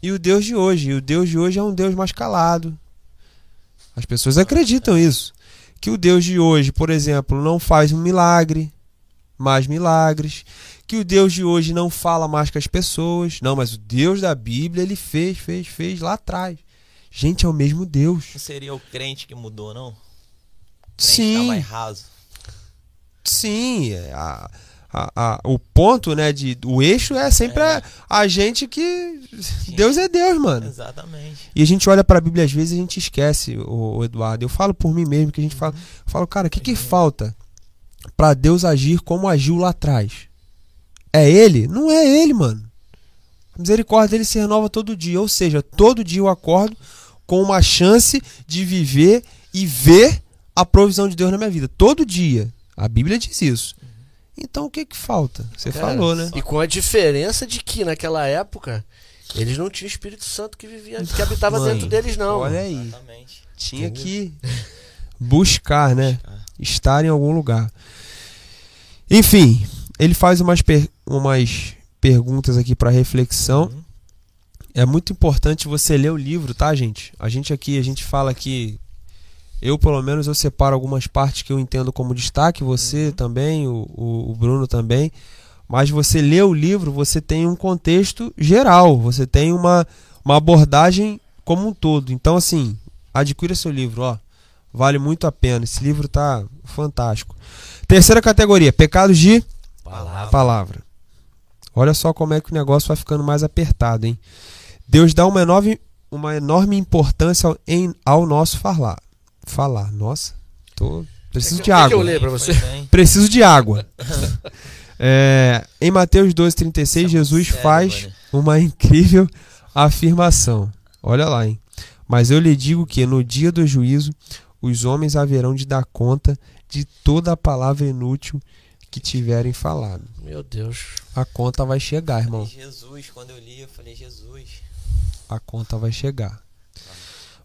e o Deus de hoje. E o Deus de hoje é um Deus mais calado. As pessoas acreditam isso. Que o Deus de hoje, por exemplo, não faz um milagre, mais milagres, que o Deus de hoje não fala mais com as pessoas. Não, mas o Deus da Bíblia, ele fez, fez, fez lá atrás. Gente, é o mesmo Deus.
Não seria o crente que mudou, não? O crente tá
Sim,
mais raso.
sim. é, A, a, a- o ponto, né, de, o eixo é sempre
É.
a, a gente que. Deus é Deus, mano.
Exatamente.
E a gente olha pra Bíblia às vezes e a gente esquece, o, Eduardo. Eu falo por mim mesmo que a gente fala, eu falo, cara, o que que falta pra Deus agir como agiu lá atrás? É ele? Não é ele, mano. A misericórdia dele se renova todo dia, ou seja, todo dia eu acordo com uma chance de viver e ver a provisão de Deus na minha vida, todo dia. A Bíblia diz isso. Então o que que falta? Você
Cara,
falou, né?
E com a diferença de que naquela época eles não tinham o Espírito Santo que vivia, que habitava
Mãe,
dentro deles, não.
Olha aí.
Exatamente.
Tinha que buscar, né? Estar em algum lugar. Enfim, ele faz umas, per- umas perguntas aqui para reflexão.
Uhum.
É muito importante você ler o livro, tá, gente? A gente aqui, a gente fala que eu, pelo menos, eu separo algumas partes que eu entendo como destaque, você também, o, o, o Bruno também. Mas você lê o livro, você tem um contexto geral, você tem uma, uma abordagem como um todo. Então, assim, adquira seu livro, ó. Vale muito a pena. Esse livro tá fantástico. Terceira categoria, pecados de
Palavra.
palavra. Olha só como é que o negócio vai ficando mais apertado, hein? Deus dá uma enorme, uma enorme importância ao, em, ao nosso falar. Falar. Nossa, tô, preciso
É que-
de
é que
água.
eu pra
Foi
você?
Preciso de água. *laughs* É, em Mateus 12,36,
Isso é
Jesus
sério,
faz
mano.
uma incrível afirmação. Olha lá, hein? Mas eu lhe digo que no dia do juízo, os homens haverão de dar conta de toda a palavra inútil que tiverem falado.
Meu Deus.
A conta vai chegar, irmão.
Jesus, quando eu li, eu falei, Jesus.
A conta vai chegar.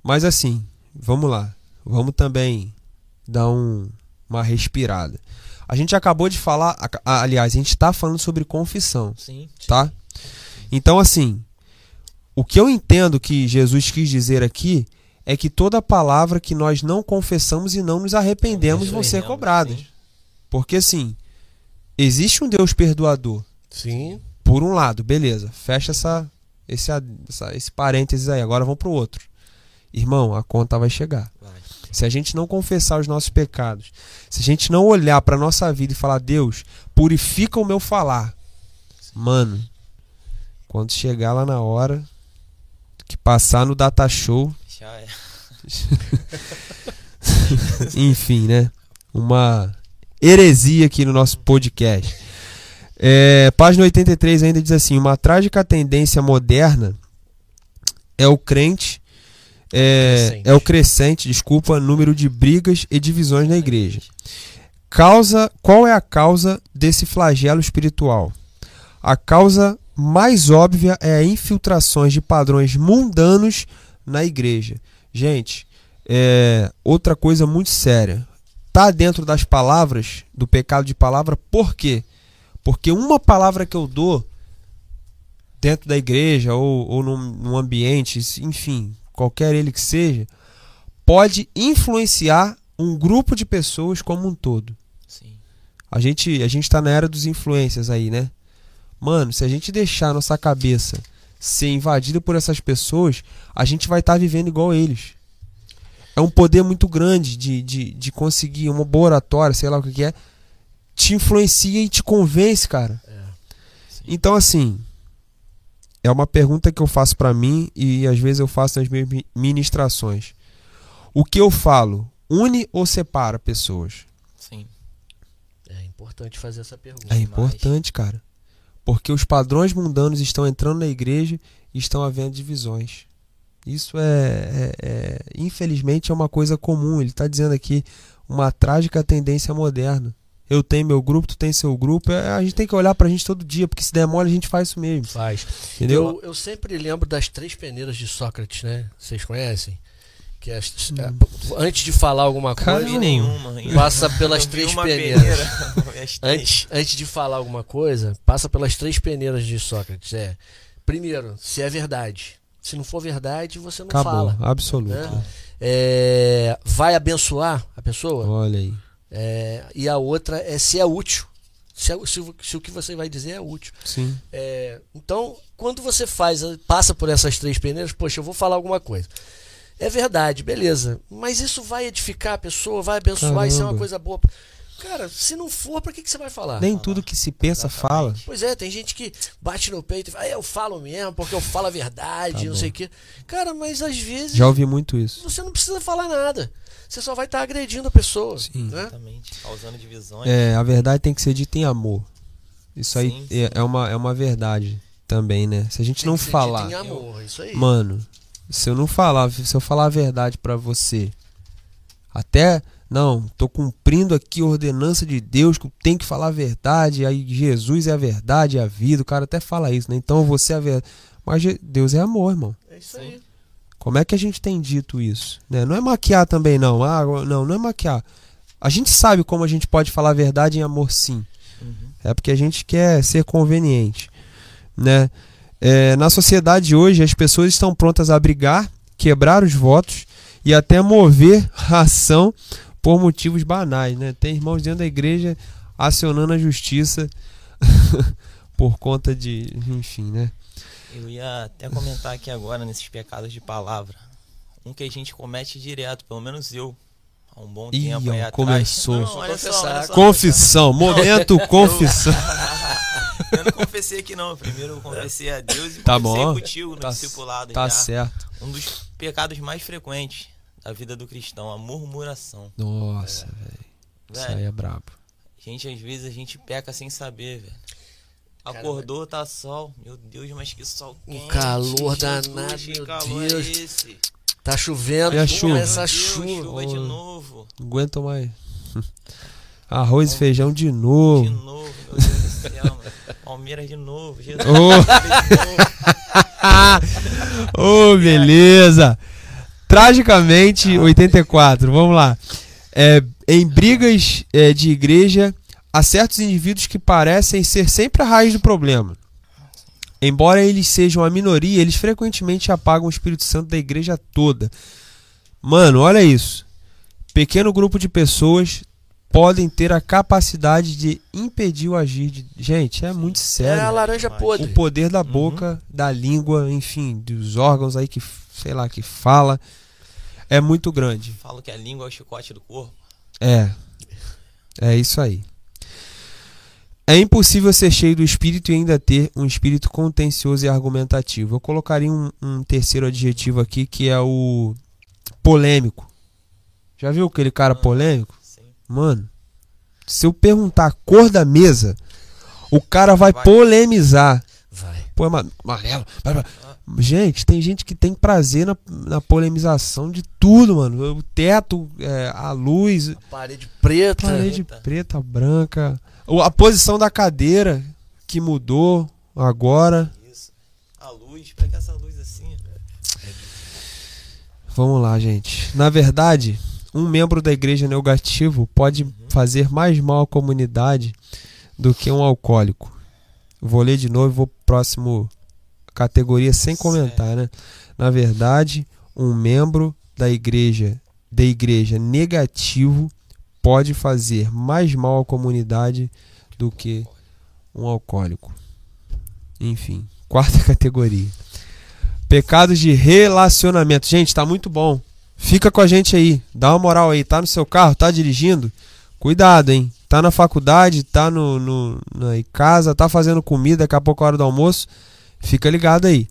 Mas assim, vamos lá. Vamos também dar um- uma respirada. A gente acabou de falar, aliás, a gente está falando sobre confissão,
Sim.
tá? Então, assim, o que eu entendo que Jesus quis dizer aqui é que toda palavra que nós não confessamos e não nos arrependemos vão ser cobradas.
sim.
Porque, assim, existe um Deus perdoador.
Sim.
Por um lado, beleza. Fecha essa, esse, essa- esse parênteses aí. Agora vamos pro outro. Irmão, a conta vai chegar.
Vai.
Se a gente não confessar os nossos pecados, se a gente não olhar pra nossa vida e falar, Deus, purifica o meu falar. Mano, quando chegar lá na hora que passar no data show,
Já é. *laughs* *laughs*
enfim, né? Uma heresia aqui no nosso podcast. É, página 83 ainda diz assim: uma trágica tendência moderna é o crente. É,
Crescente.
é o crescente, desculpa, número de brigas e divisões na igreja. Causa, qual é a causa desse flagelo espiritual? A causa mais óbvia é a infiltrações de padrões mundanos na igreja. Gente, é, outra coisa muito séria. Tá dentro das palavras, do pecado de palavra, por quê? Porque uma palavra que eu dou dentro da igreja ou, ou num, num ambiente, enfim, qualquer ele que seja, pode influenciar um grupo de pessoas como um todo.
Sim.
A gente a gente está na era dos influencers aí, né? Mano, se a gente deixar nossa cabeça ser invadida por essas pessoas, a gente vai estar vivendo igual eles. É um poder muito grande de, de, de conseguir uma boa oratória, sei lá o que, que é. Te influencia e te convence, cara. Então, assim, é uma pergunta que eu faço pra mim e às vezes eu faço nas minhas mi- ministrações. O que eu falo, une ou separa pessoas?
Sim.
É importante fazer essa pergunta.
É importante, cara. Porque os padrões mundanos estão entrando na igreja e estão havendo divisões. Isso é, é- é- infelizmente, é uma coisa comum. Ele está dizendo aqui uma trágica tendência moderna. Eu tenho meu grupo, tu tem seu grupo. É, a gente tem que olhar pra gente todo dia, porque se der mole, a gente faz isso mesmo.
Faz.
Entendeu?
Eu, eu sempre lembro das três peneiras de Sócrates, né? Vocês conhecem? Que as-
Hum.
a- antes de falar alguma coisa,
nenhuma.
passa pelas três peneiras.
peneira. *laughs*
Antes, antes de falar alguma coisa, passa pelas três peneiras de Sócrates. É, primeiro, se é verdade. Se não for verdade, você não
Acabou,
fala.
absoluto.
né? É, vai abençoar a pessoa?
Olha aí.
É, e a outra é se é útil. Se, é- se o- se o que você vai dizer é útil.
Sim.
É, então, quando você faz, passa por essas três peneiras, poxa, eu vou falar alguma coisa. É verdade, beleza. Mas isso vai edificar a pessoa, vai abençoar, isso é uma
Caramba.
coisa boa. Cara, se não for, pra que, que você vai falar?
Nem tudo que se pensa fala.
Pois é, tem gente que bate no peito e fala, ah, eu falo mesmo, porque eu falo a verdade,
Tá
não
bom.
sei o quê. Cara, mas às vezes
Já ouvi muito isso.
você não precisa falar nada. Você só vai estar agredindo a pessoa.
Sim.
Né?
Exatamente. Causando divisões.
É, a verdade tem que ser dita em amor. Isso aí
Sim,
é,
sim.
é uma, é uma verdade também, né? Se a gente
Tem
não
que ser
falar.
dito em amor, isso aí.
Mano, se eu não falar, se eu falar a verdade pra você, até não, tô cumprindo aqui a ordenança de Deus que tenho que falar a verdade, aí Jesus é a verdade, é a vida, o cara até fala isso, né? Então você é a verdade. Mas Deus é amor, irmão.
É isso aí.
Como é que a gente tem dito isso? Né? Não é maquiar também, não. Ah, não, não é maquiar. A gente sabe como a gente pode falar a verdade em amor, sim.
Uhum.
É porque a gente quer ser conveniente, né? É, na sociedade hoje, as pessoas estão prontas a brigar, quebrar os votos e até mover a ação por motivos banais, né? Tem irmãos dentro da igreja acionando a justiça *laughs* por conta de, enfim, né?
Eu ia até comentar aqui agora nesses pecados de palavra. Um que a gente comete direto, pelo menos eu, há um bom
Ih,
tempo aí
começou.
Não, olha só, olha só.
Confissão, momento confissão.
Eu não confessei aqui não. Primeiro eu confessei a Deus e
Tá
confessei
bom.
contigo no
Tá-
discipulado
Tá
já.
certo.
Um dos pecados mais frequentes da vida do cristão, a murmuração.
Nossa, velho. Isso aí é brabo.
gente, às vezes a gente peca sem saber, velho. Acordou, tá sol. Meu Deus, mas que sol
Um
quente.
calor
Jesus,
danado,
que
meu
calor
Deus.
É esse?
Tá chovendo,
E a chuva?
a
Deus,
chuva.
chuva de novo.
Não aguento mais. *laughs* Arroz e feijão de
De
novo.
novo, meu Deus do céu, mano. Palmeiras de novo. Jesus.
Ô,
de *laughs* novo.
ô, beleza. Tragicamente, 84. Vamos lá. É, em brigas é, de igreja, há certos indivíduos que parecem ser sempre a raiz do problema. Embora eles sejam a minoria, eles frequentemente apagam o Espírito Santo da igreja toda. Mano, olha isso. Pequeno grupo de pessoas podem ter a capacidade de impedir o agir de. Gente, é muito
É
sério
a laranja podre.
o poder da boca, da língua, enfim, dos órgãos aí que, sei lá, que fala, é muito grande.
Falo que a língua é o chicote do corpo.
É. É isso aí. É impossível ser cheio do espírito e ainda ter um espírito contencioso e argumentativo. Eu colocaria um, um terceiro adjetivo aqui que é o polêmico. Já viu aquele cara polêmico?
Sim.
Mano, se eu perguntar a cor da mesa, o cara vai
Vai.
polemizar.
Vai.
Pô, é ma- amarelo. vai, vai. Gente, tem gente que tem prazer na, na polemização de tudo, mano. O teto, é, a luz,
Parede preta.
parede
Preta.
preta, branca. A posição da cadeira que mudou agora.
Isso. A luz, pra que essa luz assim?
Vamos lá, gente. Na verdade, um membro da igreja negativo pode fazer mais mal à comunidade do que um alcoólico. Vou ler de novo, vou pro próximo categoria sem comentar, né? Na verdade, um membro da igreja da igreja negativo pode fazer mais mal à comunidade do que um alcoólico. Enfim, quarta *laughs* categoria. Pecados de relacionamento. Gente, tá muito bom. Fica com a gente aí. Dá uma moral aí. Tá no seu carro, tá dirigindo? Cuidado, hein? Tá na faculdade, tá no, no na casa, tá fazendo comida, daqui a pouco é a hora do almoço. Fica ligado aí.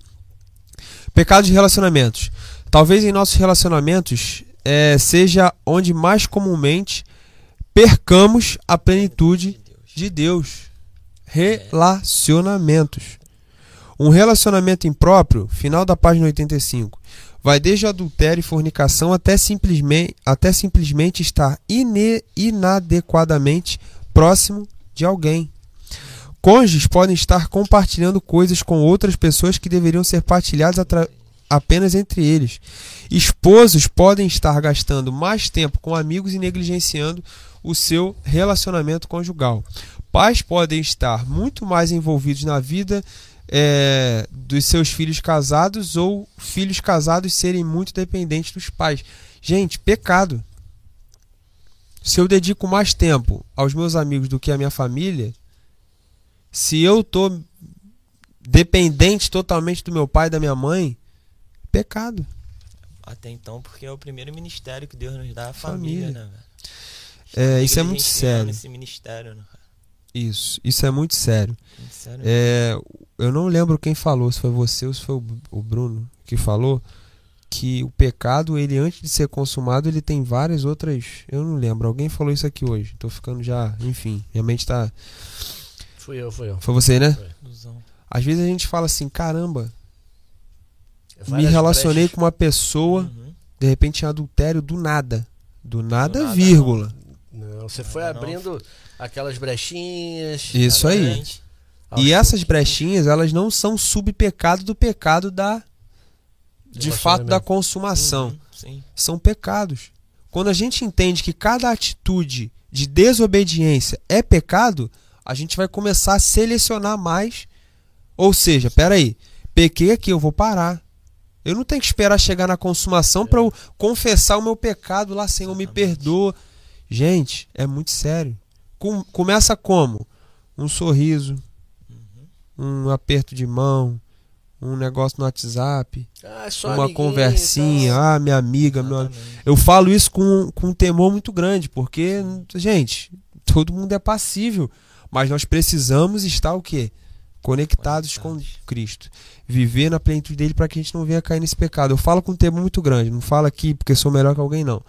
Pecados de relacionamentos. Talvez em nossos relacionamentos é, seja onde mais comumente percamos a plenitude de Deus. Relacionamentos. Um relacionamento impróprio, final da página 85, vai desde adultério e fornicação até simplesmente, até simplesmente estar ine, inadequadamente próximo de alguém. Cônjuges podem estar compartilhando coisas com outras pessoas que deveriam ser partilhadas apenas entre eles. Esposos podem estar gastando mais tempo com amigos e negligenciando o seu relacionamento conjugal. Pais podem estar muito mais envolvidos na vida é, dos seus filhos casados ou filhos casados serem muito dependentes dos pais. Gente, pecado. Se eu dedico mais tempo aos meus amigos do que à minha família, se eu tô dependente totalmente do meu pai e da minha mãe, pecado.
Até então, porque é o primeiro ministério que Deus nos dá a família, família. né,
É, isso é muito sério.
Esse ministério, né?
Isso, isso é muito sério. sério é, eu não lembro quem falou, se foi você ou se foi o Bruno que falou que o pecado, ele antes de ser consumado, ele tem várias outras. Eu não lembro, alguém falou isso aqui hoje. Tô ficando já, enfim, minha mente tá.
Fui eu, fui eu.
Foi você, né? Foi. Às vezes a gente fala assim, caramba, me relacionei brechas. com uma pessoa, uhum. de repente em adultério, do nada. Do nada, do nada vírgula.
Não. não você foi abrindo aquelas brechinhas.
Isso aí. E essas brechinhas, elas não são subpecado do pecado da de fato da consumação. Uhum, são pecados. Quando a gente entende que cada atitude de desobediência é pecado, a gente vai começar a selecionar mais. Ou seja, peraí, pequei aqui, eu vou parar. Eu não tenho que esperar chegar na consumação é. para eu confessar o meu pecado lá, Senhor, me perdoa. Gente, é muito sério. Com, começa como? Um sorriso, uhum. um aperto de mão, um negócio no WhatsApp, ah, uma conversinha, tá... ah, minha amiga, meu... eu falo isso com, com um temor muito grande, porque, gente, todo mundo é passível, mas nós precisamos estar o quê? Conectados com Cristo viver na plenitude dele para que a gente não venha cair nesse pecado. Eu falo com um termo muito grande, não falo aqui porque sou melhor que alguém, não.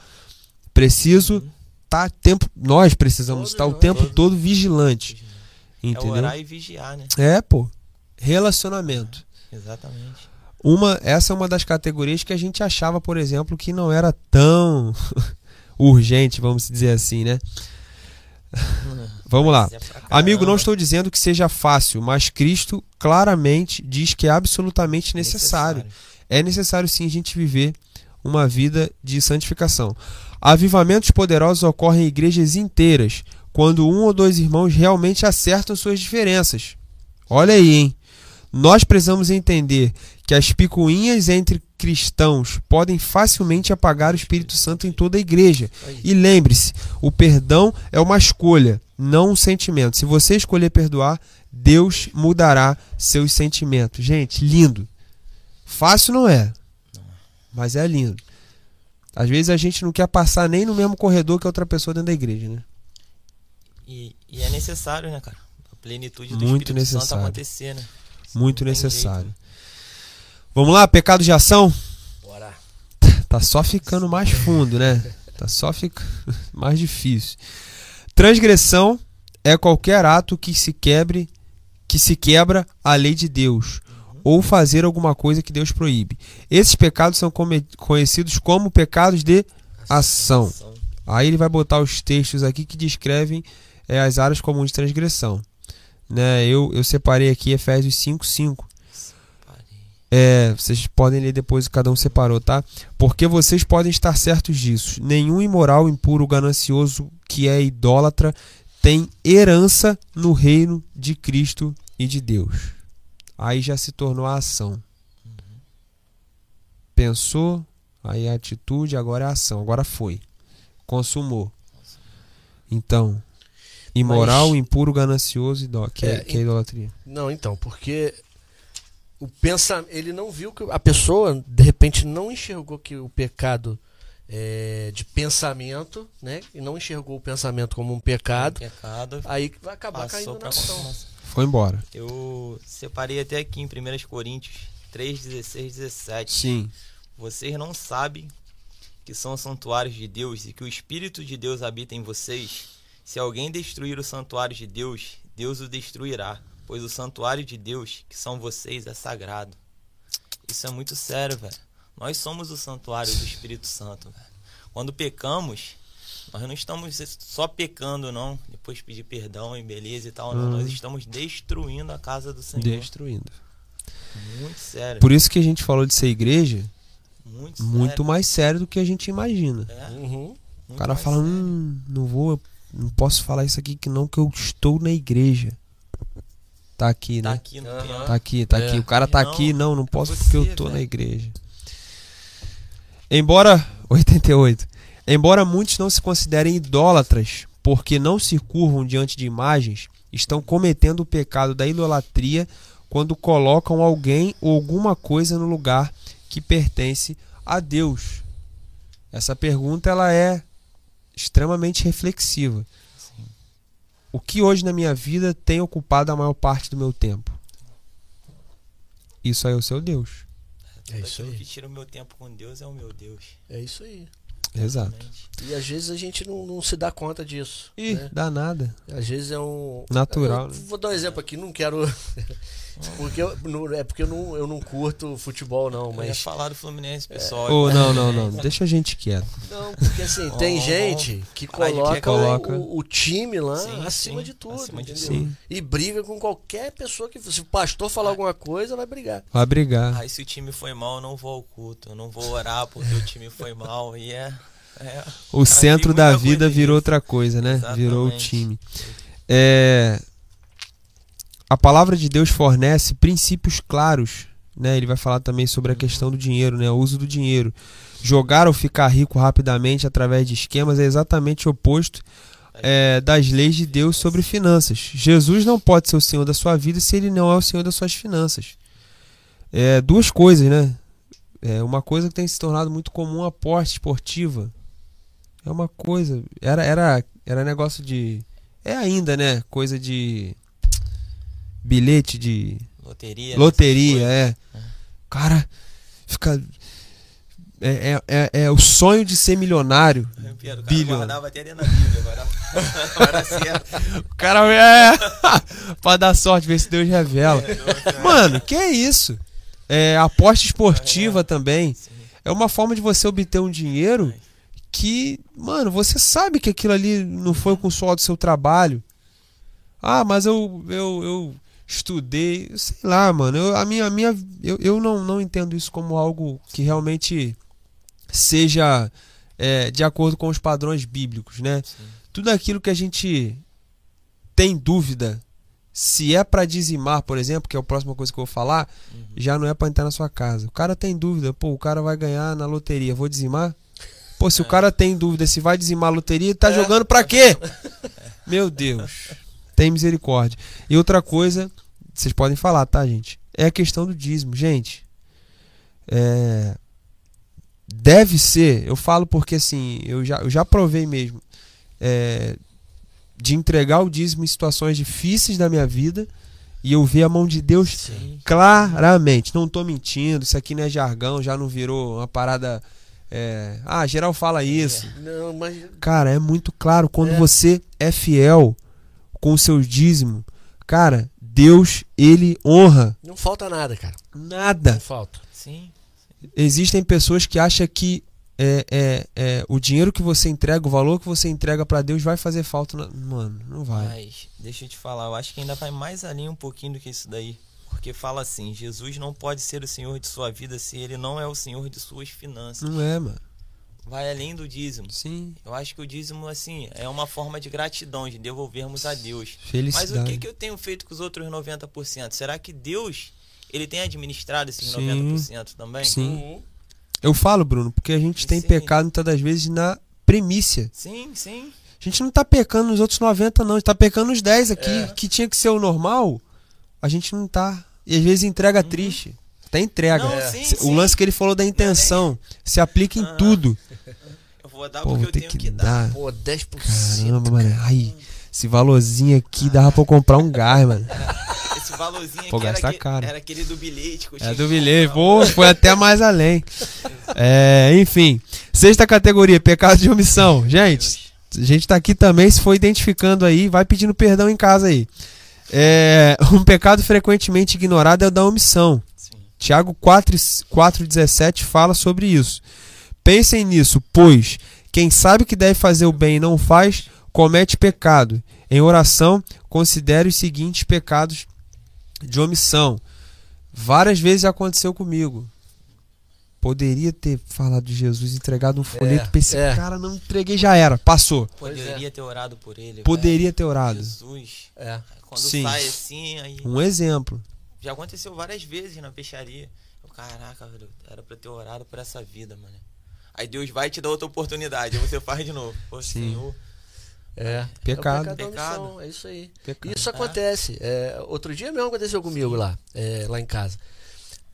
Preciso estar tá tempo. Nós precisamos estar o tempo todo vigilante. Entendeu? É
orar e vigiar, né?
É, pô. Relacionamento.
É, exatamente.
Uma, essa é uma das categorias que a gente achava, por exemplo, que não era tão *laughs* urgente, vamos dizer assim, né? *laughs* Vamos lá. É Amigo, não estou dizendo que seja fácil, mas Cristo claramente diz que é absolutamente necessário. necessário. É necessário sim a gente viver uma vida de santificação. Avivamentos poderosos ocorrem em igrejas inteiras, quando um ou dois irmãos realmente acertam suas diferenças. Olha aí, hein? Nós precisamos entender que as picuinhas entre cristãos podem facilmente apagar o Espírito Santo em toda a igreja. E lembre-se, o perdão é uma escolha, não um sentimento. Se você escolher perdoar, Deus mudará seus sentimentos. Gente, lindo. Fácil não é, mas é lindo. Às vezes a gente não quer passar nem no mesmo corredor que outra pessoa dentro da igreja, né?
E, e é necessário, né, cara? A plenitude do
Muito
Espírito
necessário.
Santo acontecer, né?
Muito necessário. Jeito. Vamos lá, pecado de ação?
Bora.
Tá só ficando mais fundo, né? Tá só ficando *laughs* mais difícil. Transgressão é qualquer ato que se quebre, que se quebra a lei de Deus ou fazer alguma coisa que Deus proíbe. Esses pecados são conhecidos como pecados de ação. Aí ele vai botar os textos aqui que descrevem é, as áreas comuns de transgressão. Né? Eu, eu separei aqui Efésios 5, 5 é, vocês podem ler depois, cada um separou, tá? Porque vocês podem estar certos disso. Nenhum imoral, impuro, ganancioso que é idólatra tem herança no reino de Cristo e de Deus. Aí já se tornou a ação. Pensou, aí a atitude, agora é a ação. Agora foi. Consumou. Então, imoral, Mas, impuro, ganancioso, idó, que, é, é, que é idolatria.
Não, então, porque o pensa, ele não viu que a pessoa de repente não enxergou que o pecado é, de pensamento, né? E não enxergou o pensamento como um pecado.
Pecado.
Aí vai acabar caindo na ação.
Foi embora.
Eu separei até aqui em 1 Coríntios 3, 16, 17.
Sim.
Vocês não sabem que são santuários de Deus e que o Espírito de Deus habita em vocês? Se alguém destruir o santuário de Deus, Deus o destruirá, pois o santuário de Deus, que são vocês, é sagrado. Isso é muito sério, velho. Nós somos o santuário do Espírito Santo, velho. Quando pecamos, nós não estamos só pecando, não. Depois pedir perdão e beleza e tal, não.
Uhum.
Nós estamos destruindo a casa do Senhor.
Destruindo.
Muito sério.
Por isso que a gente falou de ser igreja
Muito,
muito
sério.
mais sério do que a gente imagina.
É,
Uhum.
O cara fala,
sério.
hum, não vou, não posso falar isso aqui que não, que eu estou na igreja. Tá aqui,
Tá
né?
aqui no
Aham.
tempo.
Tá aqui, tá
É.
aqui. O cara tá
Não,
aqui, não, não posso
é
porque eu
você,
tô na igreja. Embora *laughs* 88. Embora muitos não se considerem idólatras, porque não se curvam diante de imagens, estão cometendo o pecado da idolatria quando colocam alguém ou alguma coisa no lugar que pertence a Deus. Essa pergunta ela é extremamente reflexiva. O que hoje na minha vida tem ocupado a maior parte do meu tempo? Isso aí é o seu Deus.
É isso aí.
que tira o meu tempo com Deus é o meu Deus.
É isso aí.
Exato.
E às vezes a gente não, não se dá conta disso.
Ih,
né?
dá nada.
Às vezes é um.
Natural,
Eu
né?
Vou dar um exemplo aqui, não quero. Porque eu, não- é porque eu não, eu não curto futebol, não,
Eu ia
mas.
falar do Fluminense, pessoal.
Oh, não, não, não. Deixa a gente quieto.
Não, porque assim, *laughs* tem
Oh,
gente que coloca,
coloca.
O, o time lá
Sim,
acima
sim,
de tudo.
acima de?
Sim.
E briga com qualquer pessoa que. Se o pastor falar alguma coisa, vai brigar.
Vai brigar.
Aí se o time foi mal, eu não vou ao culto. Eu não vou orar porque o time foi mal. E é. é
O centro
tem
da vida virou outra coisa, né? Virou o
Exatamente.
time. É, a palavra de Deus fornece princípios claros, né? Ele vai falar também sobre a questão do dinheiro, né? O uso do dinheiro. Jogar ou ficar rico rapidamente através de esquemas é exatamente o oposto é, das leis de Deus sobre finanças. Jesus não pode ser o Senhor da sua vida se ele não é o Senhor das suas finanças. É, duas coisas, né? É uma coisa que tem se tornado muito comum a aposta esportiva. É uma coisa. Era, era, era negócio de. É ainda, né? Coisa de. Bilhete de.
Loteria.
Loteria,
essas
é. Cara, fica. É, é, é, é o sonho de ser milionário.
coisas. Pedro, o cara
Billion.
guardava até dentro da Bíblia. Agora, agora *laughs* certo.
O cara é. *laughs* pra dar sorte, ver se Deus revela.
É,
Mano, que é isso? É, aposta esportiva também.
Sim.
É uma forma de você obter um dinheiro que, mano, você sabe que aquilo ali não foi com o suor do seu trabalho. Ah, mas eu, eu, eu estudei, sei lá, mano. Eu, a minha, a minha, eu, eu não, não entendo isso como algo que realmente seja é, de acordo com os padrões bíblicos, né?
Sim.
Tudo aquilo que a gente tem dúvida se é pra dizimar, por exemplo, que é a próxima coisa que eu vou falar,
Uhum.
já não é pra entrar na sua casa. O cara tem dúvida, pô, o cara vai ganhar na loteria, vou dizimar? Pô, se o cara tem dúvida se vai dizimar a loteria, tá
É.
jogando pra quê? Meu Deus. *laughs* Tem misericórdia. E outra coisa, vocês podem falar, tá, gente? É a questão do dízimo. Gente, é, deve ser, eu falo porque assim, eu já, eu já provei mesmo, é, de entregar o dízimo em situações difíceis da minha vida e eu ver a mão de Deus
Sim.
claramente. Não tô mentindo, isso aqui não é jargão, já não virou uma parada. é, ah, geral fala isso.
Não, mas.
Cara, é muito claro quando
É.
você é fiel com o seu dízimo. Cara, Deus, ele honra
Não falta nada, cara.
nada.
Não falta.
Sim.
Existem pessoas que acham que é, é, é, o dinheiro que você entrega, o valor que você entrega pra Deus vai fazer falta. na- Mano, não vai.
Mas, deixa eu te falar, eu acho que ainda vai mais além um pouquinho do que isso daí. Porque fala assim: Jesus não pode ser o senhor de sua vida se ele não é o senhor de suas finanças.
Não é, mano.
Vai além do dízimo.
Sim.
Eu acho que o dízimo, assim, é uma forma de gratidão, de devolvermos a Deus. Mas
Felicidade.
o que, que eu tenho feito com os outros 90%? Será que Deus, ele tem administrado esses
Sim.
90% também?
Sim.
Uhum.
Eu falo, Bruno, porque a gente tem
Sim.
pecado muitas das vezes na primícia.
Sim, sim.
A gente não tá pecando nos outros 90, não. A gente tá pecando nos 10 aqui,
É.
que tinha que ser o normal. A gente não tá. E às vezes entrega triste. Até entrega.
Não,
É.
sim,
Se- O
sim.
lance que ele falou da intenção se aplica em
Ah.
tudo.
Eu vou dar
Pô,
porque
vou
eu
ter
tenho
que
que, dar.
dar.
Pô, 10%.
Caramba, mano. Ai, esse valorzinho aqui dava pra eu comprar um gás, mano.
Esse valorzinho
Pô,
aqui era,
caro.
era aquele do bilhete que eu tinha
É
que
do bilhete. Pô, foi até mais além. É, enfim. Sexta categoria, pecado de omissão. Gente, a gente tá aqui também, se for identificando aí, vai pedindo perdão em casa aí. É, um pecado frequentemente ignorado é o da omissão. Tiago 4,17 fala sobre isso. Pensem nisso, pois quem sabe que deve fazer o bem e não faz, comete pecado. Em oração, considere os seguintes pecados de omissão. Várias vezes aconteceu comigo. Poderia ter falado de Jesus, entregado um folheto
É,
pra esse
é.
cara, não entreguei, já era, passou.
Pois é.
Poderia ter orado por ele.
Poderia
velho.
ter orado.
Jesus.
É.
Quando
Sim.
sai assim, aí.
Um exemplo.
Já aconteceu várias vezes na peixaria. Eu, caraca, velho, era pra ter orado por essa vida, mano. Aí Deus vai te dar outra oportunidade, aí você faz de novo. Pô,
Sim.
Senhor.
É.
Pecado.
É pecado da
Pecado.
é isso aí.
Pecado.
Isso acontece. É, outro dia mesmo aconteceu comigo lá, é, lá em casa.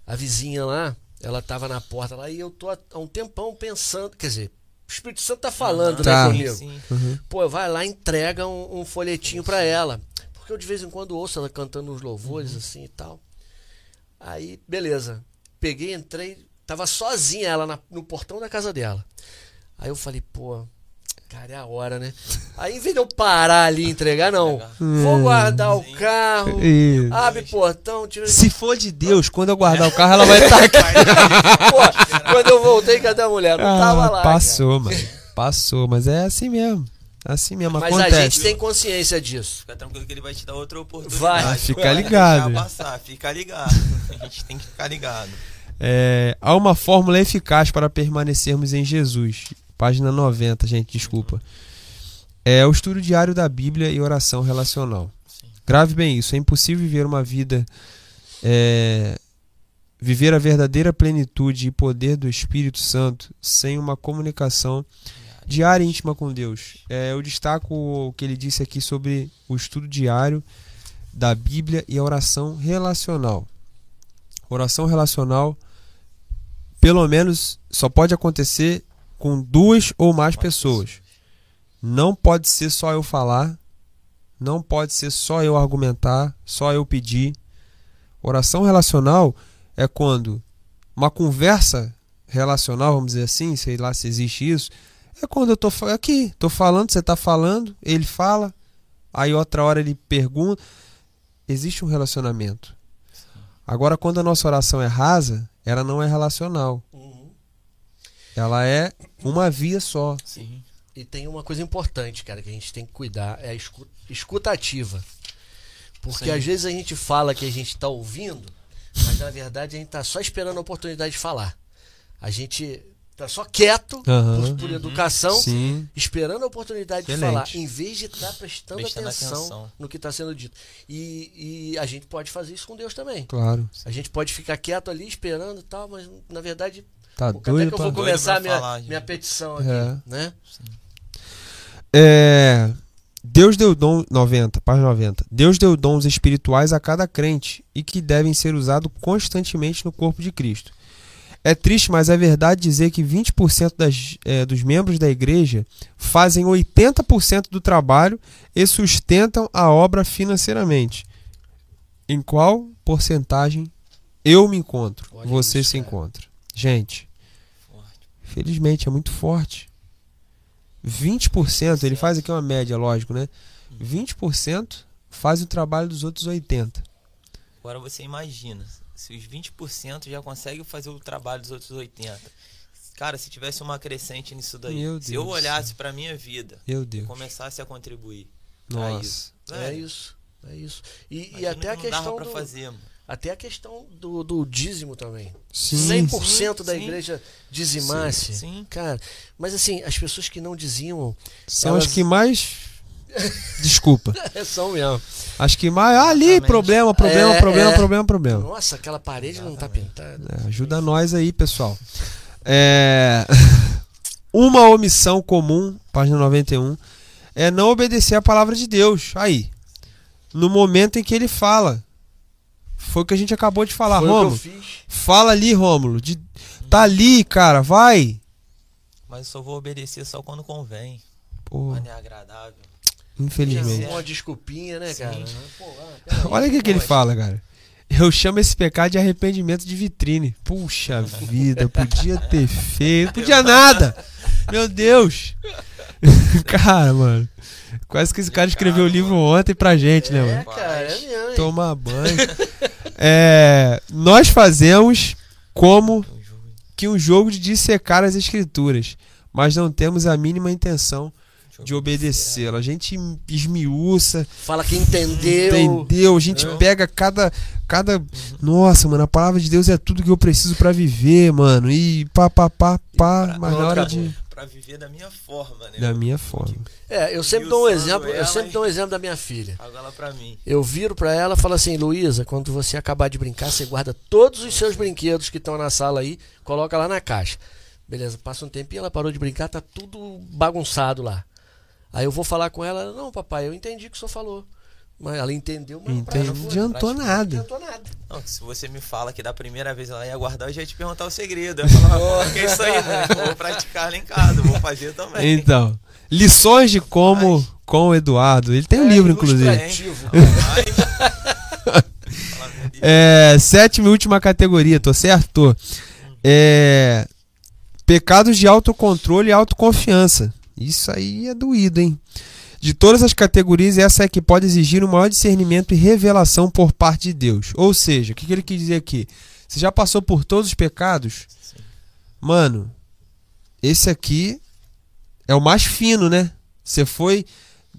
A vizinha lá, ela tava na porta lá e eu tô há um tempão pensando, quer dizer, o Espírito Santo tá falando,
Tá.
né,
Sim,
comigo.
sim.
Uhum.
Pô, vai lá e entrega um, um folhetinho pra ela. Porque eu de vez em quando ouço ela cantando uns louvores assim e tal. Aí, beleza. Peguei, entrei, tava sozinha ela na- no portão da casa dela. Aí eu falei, pô, cara, é a hora, né? *laughs* Aí, em vez de eu parar ali e entregar, não. Vou guardar o carro,
Isso.
abre portão, tira.
Se for de Deus, quando eu guardar o carro, ela vai estar *laughs* aqui.
Pô, quando eu voltei, cadê a mulher? Não tava
Ah,
lá.
Passou, mano. Passou, mas é assim mesmo. Assim mesmo.
Mas a
acontece.
gente tem consciência disso.
Fica tranquilo que ele vai te dar outra oportunidade.
Vai.
Ah, fica
Vai
ligado.
deixar passar, fica ligado. A gente tem que ficar ligado.
É, há uma fórmula eficaz para permanecermos em Jesus. Página 90, gente, desculpa. É o estudo diário da Bíblia e oração relacional.
Sim.
Grave bem isso. É impossível viver uma vida. é, viver a verdadeira plenitude e poder do Espírito Santo sem uma comunicação diária íntima com Deus. É, eu destaco o que ele disse aqui sobre o estudo diário da Bíblia e a oração relacional. Oração relacional, pelo menos, só pode acontecer com duas ou mais pessoas. Não pode ser só eu falar, não pode ser só eu argumentar, só eu pedir. Oração relacional é quando uma conversa relacional, vamos dizer assim, sei lá se existe isso, é quando eu tô aqui, tô falando, você tá falando, ele fala, aí outra hora ele pergunta. Existe um relacionamento. Agora, quando a nossa oração é rasa, ela não é relacional. Ela é uma via só.
Sim.
E tem uma coisa importante, cara, que a gente tem que cuidar, é a escu- escutativa. Porque
Sim.
às vezes a gente fala que a gente tá ouvindo, mas na verdade a gente tá só esperando a oportunidade de falar. A gente tá só quieto,
Aham.
por, por educação,
Sim.
esperando a oportunidade de
Excelente.
falar, em vez de estar prestando,
Prestando
atenção,
atenção.
no que está sendo dito. E, e a gente pode fazer isso com Deus também.
Claro.
A gente pode ficar quieto ali esperando e tal, mas na verdade
Tá
Pô, até
doido
que eu vou
Doido
começar a minha,
falar,
minha petição aqui,
É.
né?
É, Deus deu dom 90, página 90. Deus deu dons espirituais a cada crente e que devem ser usados constantemente no corpo de Cristo. É triste, mas é verdade dizer que 20% das, é, dos membros da igreja fazem 80% do trabalho e sustentam a obra financeiramente. Em qual porcentagem eu me encontro?
Olha
você
isso,
se
cara.
encontra? Gente,
Forte.
Felizmente, é muito forte. 20%, ele faz aqui uma média, lógico, né? 20% faz o trabalho dos outros 80%.
Agora você imagina, se os 20% já conseguem fazer o trabalho dos outros 80%. Cara, se tivesse uma crescente nisso daí,
Meu
se eu
Deus do
olhasse pra minha vida
Meu
e começasse a contribuir pra
Nossa.
isso.
É isso. É isso. E, e até a questão
pra
do,
fazer,
até a questão do, do dízimo também.
Sim.
100% da
sim.
igreja dizimasse.
Sim.
Cara, mas assim, as pessoas que não dizimam
São
Elas-
as que mais. *laughs* Desculpa.
são mesmo.
As que mais. Ah, ali,
Exatamente.
problema, problema,
É,
problema,
é.
problema, problema.
Nossa, aquela parede não tá pintada.
É, ajuda nós aí, pessoal. É, *laughs* Uma omissão comum, página 91, é não obedecer a palavra de Deus. Aí. No momento em que ele fala. Foi o que a gente acabou de falar,
Foi o que eu
Rômulo.
fiz.
Fala ali, Rômulo. De... Tá ali, cara, vai.
Mas eu só vou obedecer só quando convém.
Pô,
Quando é agradável.
Infelizmente.
Uma desculpinha, né,
Sim.
cara? Pô, ah.
Olha o que, que ele fala, cara. Eu chamo esse pecado de arrependimento de vitrine. Puxa vida, podia ter feito. Não podia nada. Meu Deus. *laughs* Cara, mano. Quase que esse cara escreveu o livro ontem pra gente, né,
É,
mano?
cara, é mesmo?
Tomar banho. É, nós fazemos como que um jogo de dissecar as escrituras, mas não temos a mínima intenção de obedecê-la. A gente esmiuça,
Fala que entendeu.
entendeu? A gente
É.
pega cada cada nossa, mano, a palavra de Deus é tudo que eu preciso pra viver, mano. E pá pá pá pá,
pra-
mas na hora de
Pra viver da minha forma, né?
da minha forma.
É, eu sempre dou um exemplo, eu sempre dou um exemplo da minha filha.
Agora pra mim.
Eu viro pra ela e falo assim, Luísa, quando você acabar de brincar, você guarda todos os seus brinquedos que estão na sala aí, coloca lá na caixa. Beleza, passa um tempinho, ela parou de brincar, tá tudo bagunçado lá. Aí eu vou falar com ela, não, papai, eu entendi o que o senhor falou. Mas ela entendeu, mas
Entendi.
não
Não adiantou
Não
nada.
adiantou nada.
Não, se você me fala que da primeira vez ela ia guardar, eu já ia te perguntar o segredo. Eu pô, que é isso aí, né? Vou praticar lá em casa, vou fazer também.
Então, lições de como com o Eduardo. Ele tem um
É,
livro inclusive.
Mas... *laughs* Deus.
É, sétima e última categoria, tô certo? Tô. É, pecados de autocontrole e autoconfiança. Isso aí é doído, hein? De todas as categorias, essa é que pode exigir um maior discernimento e revelação por parte de Deus. Ou seja, o que que ele quis dizer aqui? Você já passou por todos os pecados?
Sim.
Mano, esse aqui é o mais fino, né? Você foi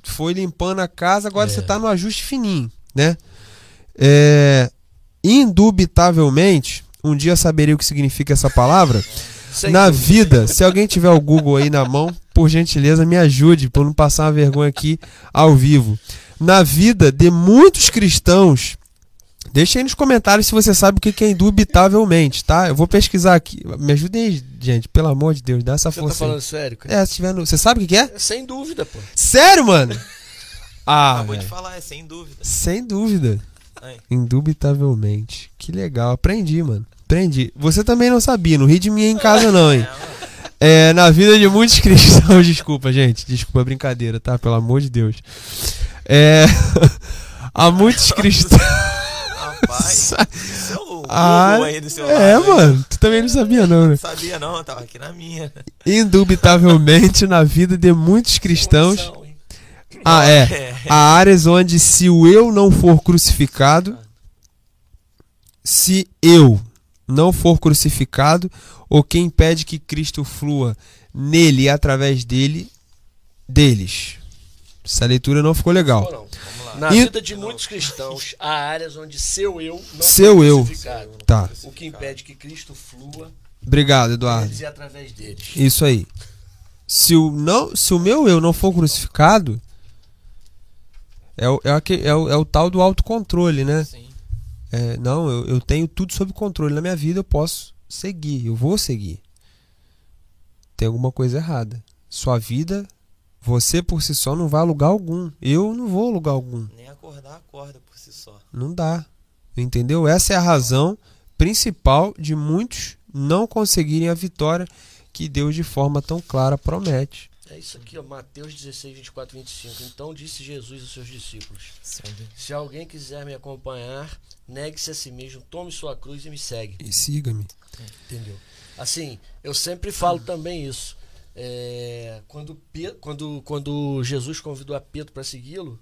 foi limpando a casa, agora
É.
você tá no ajuste fininho, né? É, indubitavelmente, um dia saberei o que significa essa palavra.
Sem
na
dúvida.
vida, se alguém tiver o Google aí na mão, por gentileza, me ajude, para não passar uma vergonha aqui ao vivo. Na vida de muitos cristãos, deixa aí nos comentários se você sabe o que é indubitavelmente, tá? Eu vou pesquisar aqui. Me ajudem aí, gente, pelo amor de Deus, dá essa
Você tá
força aí.
falando sério, cara?
É, se tiver no... Você sabe o que é?
É, Sem dúvida, pô.
Sério, mano? *laughs* Ah,
Acabou de falar, é sem dúvida.
sem dúvida.
Aí.
Indubitavelmente. Que legal, aprendi, mano. Aprendi. Você também não sabia, não ri de mim em casa não, hein?
É.
É, na vida de muitos *laughs* cristãos, desculpa, gente, desculpa a brincadeira, tá? Pelo amor de Deus. É, *laughs* há muitos cristãos.
Rapaz, *laughs* isso é o
Ah,
aí do seu
é,
lado, hein?
mano, tu também não sabia não, né?
Não sabia não, eu tava aqui na minha.
Indubitavelmente, na vida de muitos cristãos, ah, é,
É.
há áreas onde se o eu não for crucificado, se eu não for crucificado, o que impede que Cristo flua nele e através dele, deles. Essa leitura não ficou legal.
Ou não?
Vamos lá.
Na
E-
vida de muitos cristãos, há áreas onde seu eu não
Seu
foi
eu.
crucificado.
Tá.
O que impede que Cristo flua
Obrigado, Eduardo.
e através deles.
Isso aí. Se o, não, se o meu eu não for crucificado, é o, é, aque- é o, é o tal do autocontrole, né?
Sim.
É, não, eu, eu tenho tudo sob controle na minha vida, eu posso seguir, eu vou seguir. Tem alguma coisa errada. Sua vida, você por si só não vai a lugar algum. Eu não vou a lugar algum.
Nem acordar acorda por si só.
Não dá. Entendeu? Essa é a razão principal de muitos não conseguirem a vitória que Deus de forma tão clara promete.
É isso aqui, ó, Mateus 16, 24, 25. Então disse Jesus aos seus discípulos: Se alguém quiser me acompanhar, negue-se a si mesmo, tome sua cruz e me segue.
E siga-me.
Entendeu? Assim, eu sempre falo também isso. É, quando, quando, quando Jesus convidou a Pedro para segui-lo,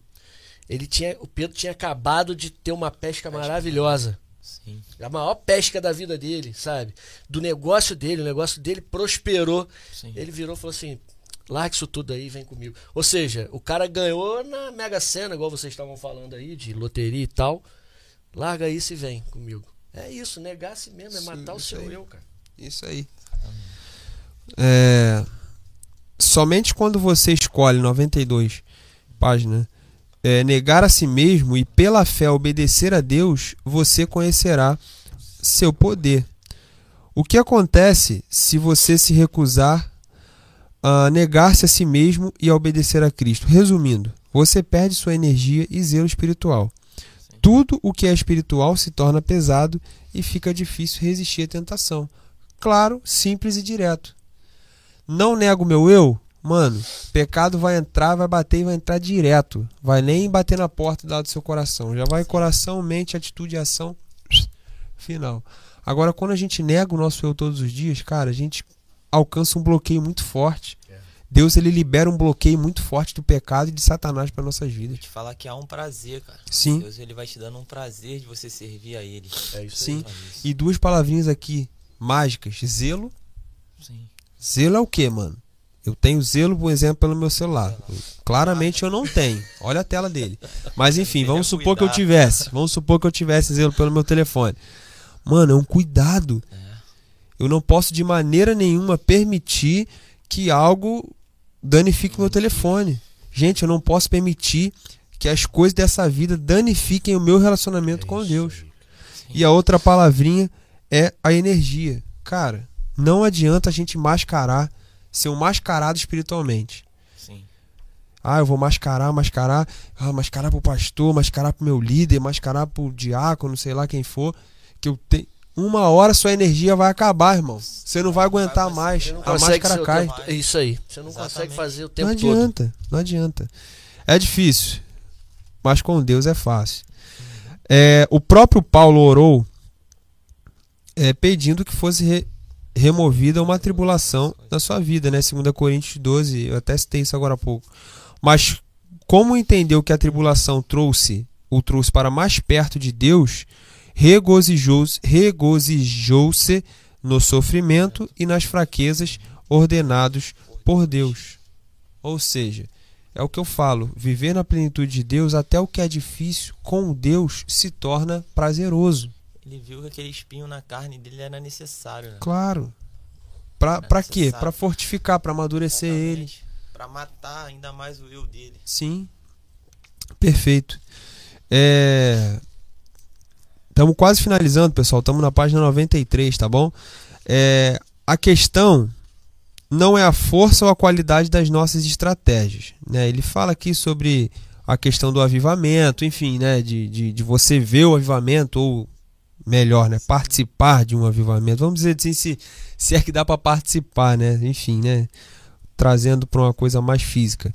ele tinha, o Pedro tinha acabado de ter uma pesca maravilhosa.
Sim.
A maior pesca da vida dele, sabe? Do negócio dele, o negócio dele prosperou.
Sim.
Ele virou e falou assim: larga isso tudo aí, vem comigo. Ou seja, o cara ganhou na Mega Sena, igual vocês estavam falando aí, de loteria e tal. Larga isso e vem comigo. É isso, negar a si mesmo, é
Sim,
matar o seu
aí.
eu, cara.
Isso aí. É, somente quando você escolhe 92 página é, negar a si mesmo e pela fé obedecer a Deus, você conhecerá seu poder. O que acontece se você se recusar a negar-se a si mesmo e a obedecer a Cristo? Resumindo, você perde sua energia e zelo espiritual.
Sim.
Tudo o que é espiritual se torna pesado e fica difícil resistir à tentação. Claro, simples e direto. Não nego meu eu? Mano, pecado vai entrar, vai bater e vai entrar direto. Vai nem bater na porta do seu coração. Já vai coração, mente, atitude e ação. Final. Agora, quando a gente nega o nosso eu todos os dias, cara, a gente alcança um bloqueio muito forte. Deus ele libera um bloqueio muito forte do pecado e de Satanás para nossas vidas.
Te falar que há um prazer, cara.
Sim.
Deus ele vai te dando um prazer de você servir a ele.
É isso
Sim.
Faz isso.
E duas palavrinhas aqui mágicas: zelo.
Sim.
Zelo é o que, mano? Eu tenho zelo, por exemplo, pelo meu celular. Claramente eu não tenho. Olha a tela dele. Mas enfim, vamos supor que eu tivesse. Vamos supor que eu tivesse zelo pelo meu telefone. Mano, é um cuidado.
É.
Eu não posso de maneira nenhuma permitir que algo danifique meu telefone. Gente, eu não posso permitir que as coisas dessa vida danifiquem o meu relacionamento com Deus. E a outra palavrinha é a energia. Cara, não adianta a gente mascarar, ser um mascarado espiritualmente.
Sim.
Ah, eu vou mascarar, mascarar, ah, mascarar pro pastor, mascarar pro meu líder, mascarar pro diácono, sei lá quem for, que eu tenho uma hora sua energia vai acabar, irmão. Você não vai aguentar mais.
Não
A
consegue
máscara cai.
tempo- é Isso aí. Você não consegue
Exatamente.
fazer o
Não
tempo todo.
adianta, não adianta. É difícil, mas com Deus é fácil. É, o próprio Paulo orou é, pedindo que fosse re- removida uma tribulação na sua vida, né? 2 Coríntios 12, eu até citei isso agora há pouco. Mas como entendeu que a tribulação trouxe, o trouxe para mais perto de Deus, regozijou-se regozijou-se no sofrimento e nas fraquezas ordenados por Deus. Ou seja, é o que eu falo, viver na plenitude de Deus, até o que é difícil com Deus se torna prazeroso.
Ele viu que aquele espinho na carne dele era necessário, né?
Claro. Pra quê? Pra fortificar, pra amadurecer ele.
Pra matar ainda mais o eu dele.
Sim. Perfeito. É... Estamos quase finalizando, pessoal. Estamos na página 93, tá bom? É... A questão não é a força ou a qualidade das nossas estratégias. Né? Ele fala aqui sobre a questão do avivamento, enfim, né? de, de, de você ver o avivamento, ou melhor, né? participar de um avivamento. Vamos dizer assim, se, se é que dá para participar, né? Enfim, né? Trazendo para uma coisa mais física.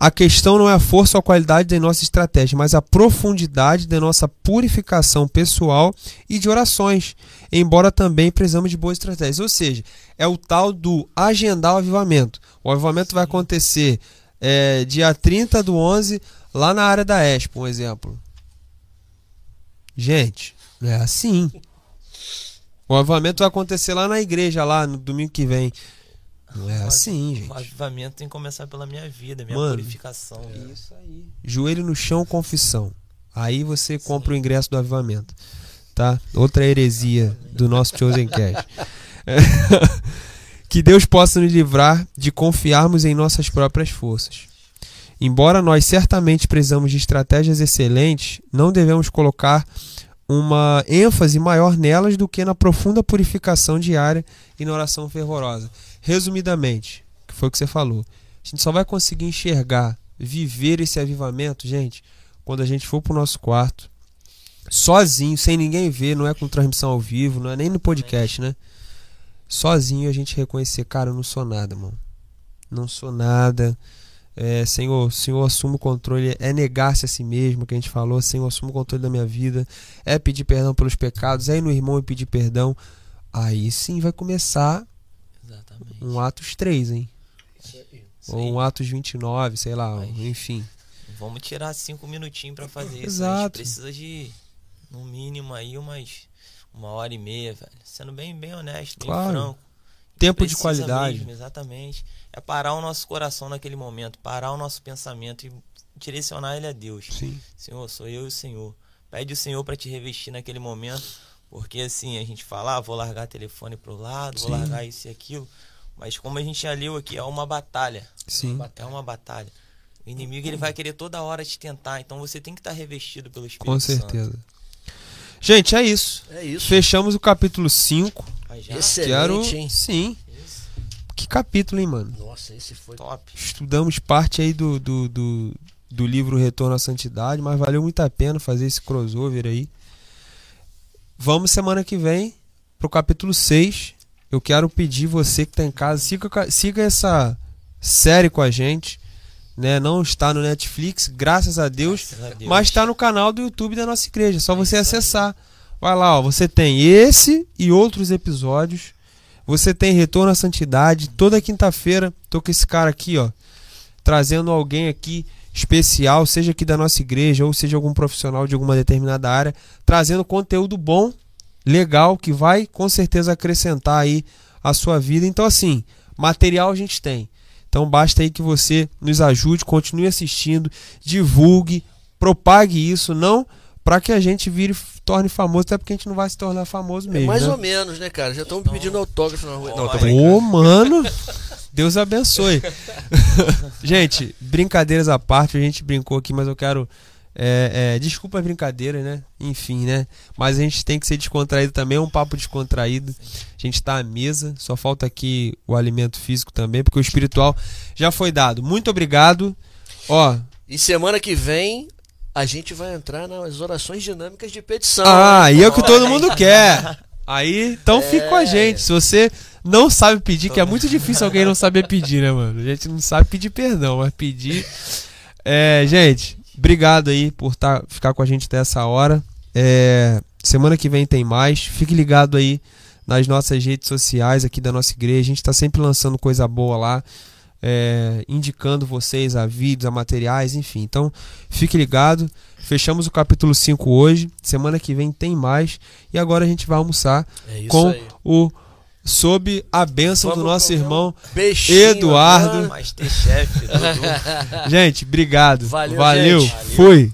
A questão não é a força ou a qualidade da nossa estratégia, mas a profundidade da nossa purificação pessoal e de orações, embora também precisamos de boas estratégias. Ou seja, é o tal do agendar o avivamento. O avivamento vai acontecer é, dia 30 do 11, lá na área da Expo, um exemplo. Gente, não é assim. O avivamento vai acontecer lá na igreja, lá no domingo que vem. Não é *laughs* assim,
O
gente.
avivamento tem que começar pela minha vida, minha
Mano,
purificação.
Isso aí. Joelho no chão, confissão. Aí você compra o ingresso do avivamento. Tá? Outra heresia do nosso Chosen Cash. *laughs* que Deus possa nos livrar de confiarmos em nossas próprias forças. Embora nós certamente precisamos de estratégias excelentes, não devemos colocar uma ênfase maior nelas do que na profunda purificação diária e na oração fervorosa. Resumidamente, que foi o que você falou, a gente só vai conseguir enxergar, viver esse avivamento, gente, quando a gente for pro nosso quarto, sozinho, sem ninguém ver, não é com transmissão ao vivo, não é nem no podcast, né? Sozinho a gente reconhecer, cara, eu não sou nada, mano. Não sou nada. É, Senhor, Senhor, assume o controle. É negar-se a si mesmo, que a gente falou. Senhor, assume o controle da minha vida. É pedir perdão pelos pecados. É ir no irmão e pedir perdão. Aí sim vai começar
Exatamente.
um Atos 3, hein?
Sim.
Ou um Atos 29, sei lá,
Mas-
enfim.
Vamos tirar cinco minutinhos pra fazer isso. A
Exato.
gente precisa de, no mínimo, aí umas uma hora e meia, velho. Sendo bem, bem honesto, bem
Claro.
franco.
Tempo de qualidade.
mesmo, exatamente. É parar o nosso coração naquele momento, parar o nosso pensamento e direcionar ele a Deus.
Sim.
Senhor, sou eu e o Senhor. Pede o Senhor para te revestir naquele momento, porque assim, a gente fala, ah, vou largar telefone pro lado, vou
Sim.
largar isso e aquilo. Mas como a gente já leu aqui, é uma batalha.
Sim.
É uma batalha. O inimigo ele vai querer toda hora te tentar, então você tem que estar revestido pelo Espírito
Com
Santo.
certeza. Gente, é isso.
É isso.
Fechamos o capítulo 5.
Mas já,
Esse-
Quero.
Excelente, hein?
Sim.
isso,
Que capítulo, hein, mano?
Nossa, esse foi.
top.
Estudamos parte aí do, do, do- do livro Retorno à Santidade, mas valeu muito a pena fazer esse crossover aí. Vamos semana que vem pro capítulo 6. Eu quero pedir você que tá em casa, siga, siga essa série com a gente. Né? Não está no Netflix, graças a Deus,
Graças a Deus.
mas está no canal do YouTube da nossa igreja. É só você acessar. Vai lá, ó, você tem esse e outros episódios. Você tem Retorno à Santidade. Toda quinta-feira tô com esse cara aqui, ó, trazendo alguém aqui especial, seja aqui da nossa igreja ou seja algum profissional de alguma determinada área, trazendo conteúdo bom, legal, que vai com certeza acrescentar aí a sua vida. Então, assim, material a gente tem. Então, basta aí que você nos ajude, continue assistindo, divulgue, propague isso, não para que a gente vire, torne famoso, até porque a gente não vai se tornar famoso
É
mesmo.
mais
né?
ou menos, né, cara? Já estão pedindo autógrafo na rua. Não, tô brincando.
Ô, mano, Deus abençoe. *laughs* gente, brincadeiras à parte, a gente brincou aqui, mas eu quero. É, é, desculpa as brincadeiras, né? Enfim, né? Mas a gente tem que ser descontraído também, é um papo descontraído. A gente tá à mesa, só falta aqui o alimento físico também, porque o espiritual já foi dado. Muito obrigado. Ó,
E semana que vem a gente vai entrar nas orações dinâmicas de petição.
Ah, e é o que todo mundo quer. *laughs* Aí, então fica com a
É.
gente. Se você não sabe pedir, que é muito difícil alguém não saber pedir, né, mano? A gente não sabe pedir perdão, mas pedir. É, gente, obrigado aí por tá, ficar com a gente até essa hora. É, semana que vem tem mais. Fique ligado aí nas nossas redes sociais aqui da nossa igreja. A gente tá sempre lançando coisa boa lá. é, indicando vocês a vídeos, a materiais, enfim. Então, fique ligado. Fechamos o capítulo 5 hoje. Semana que vem tem mais. E agora a gente vai almoçar
É
com
aí.
o sob a bênção
Vamos
do nosso irmão.
Peixinho
Eduardo.
Masterchef. *laughs*
Gente, obrigado.
Valeu,
Valeu.
gente.
Fui.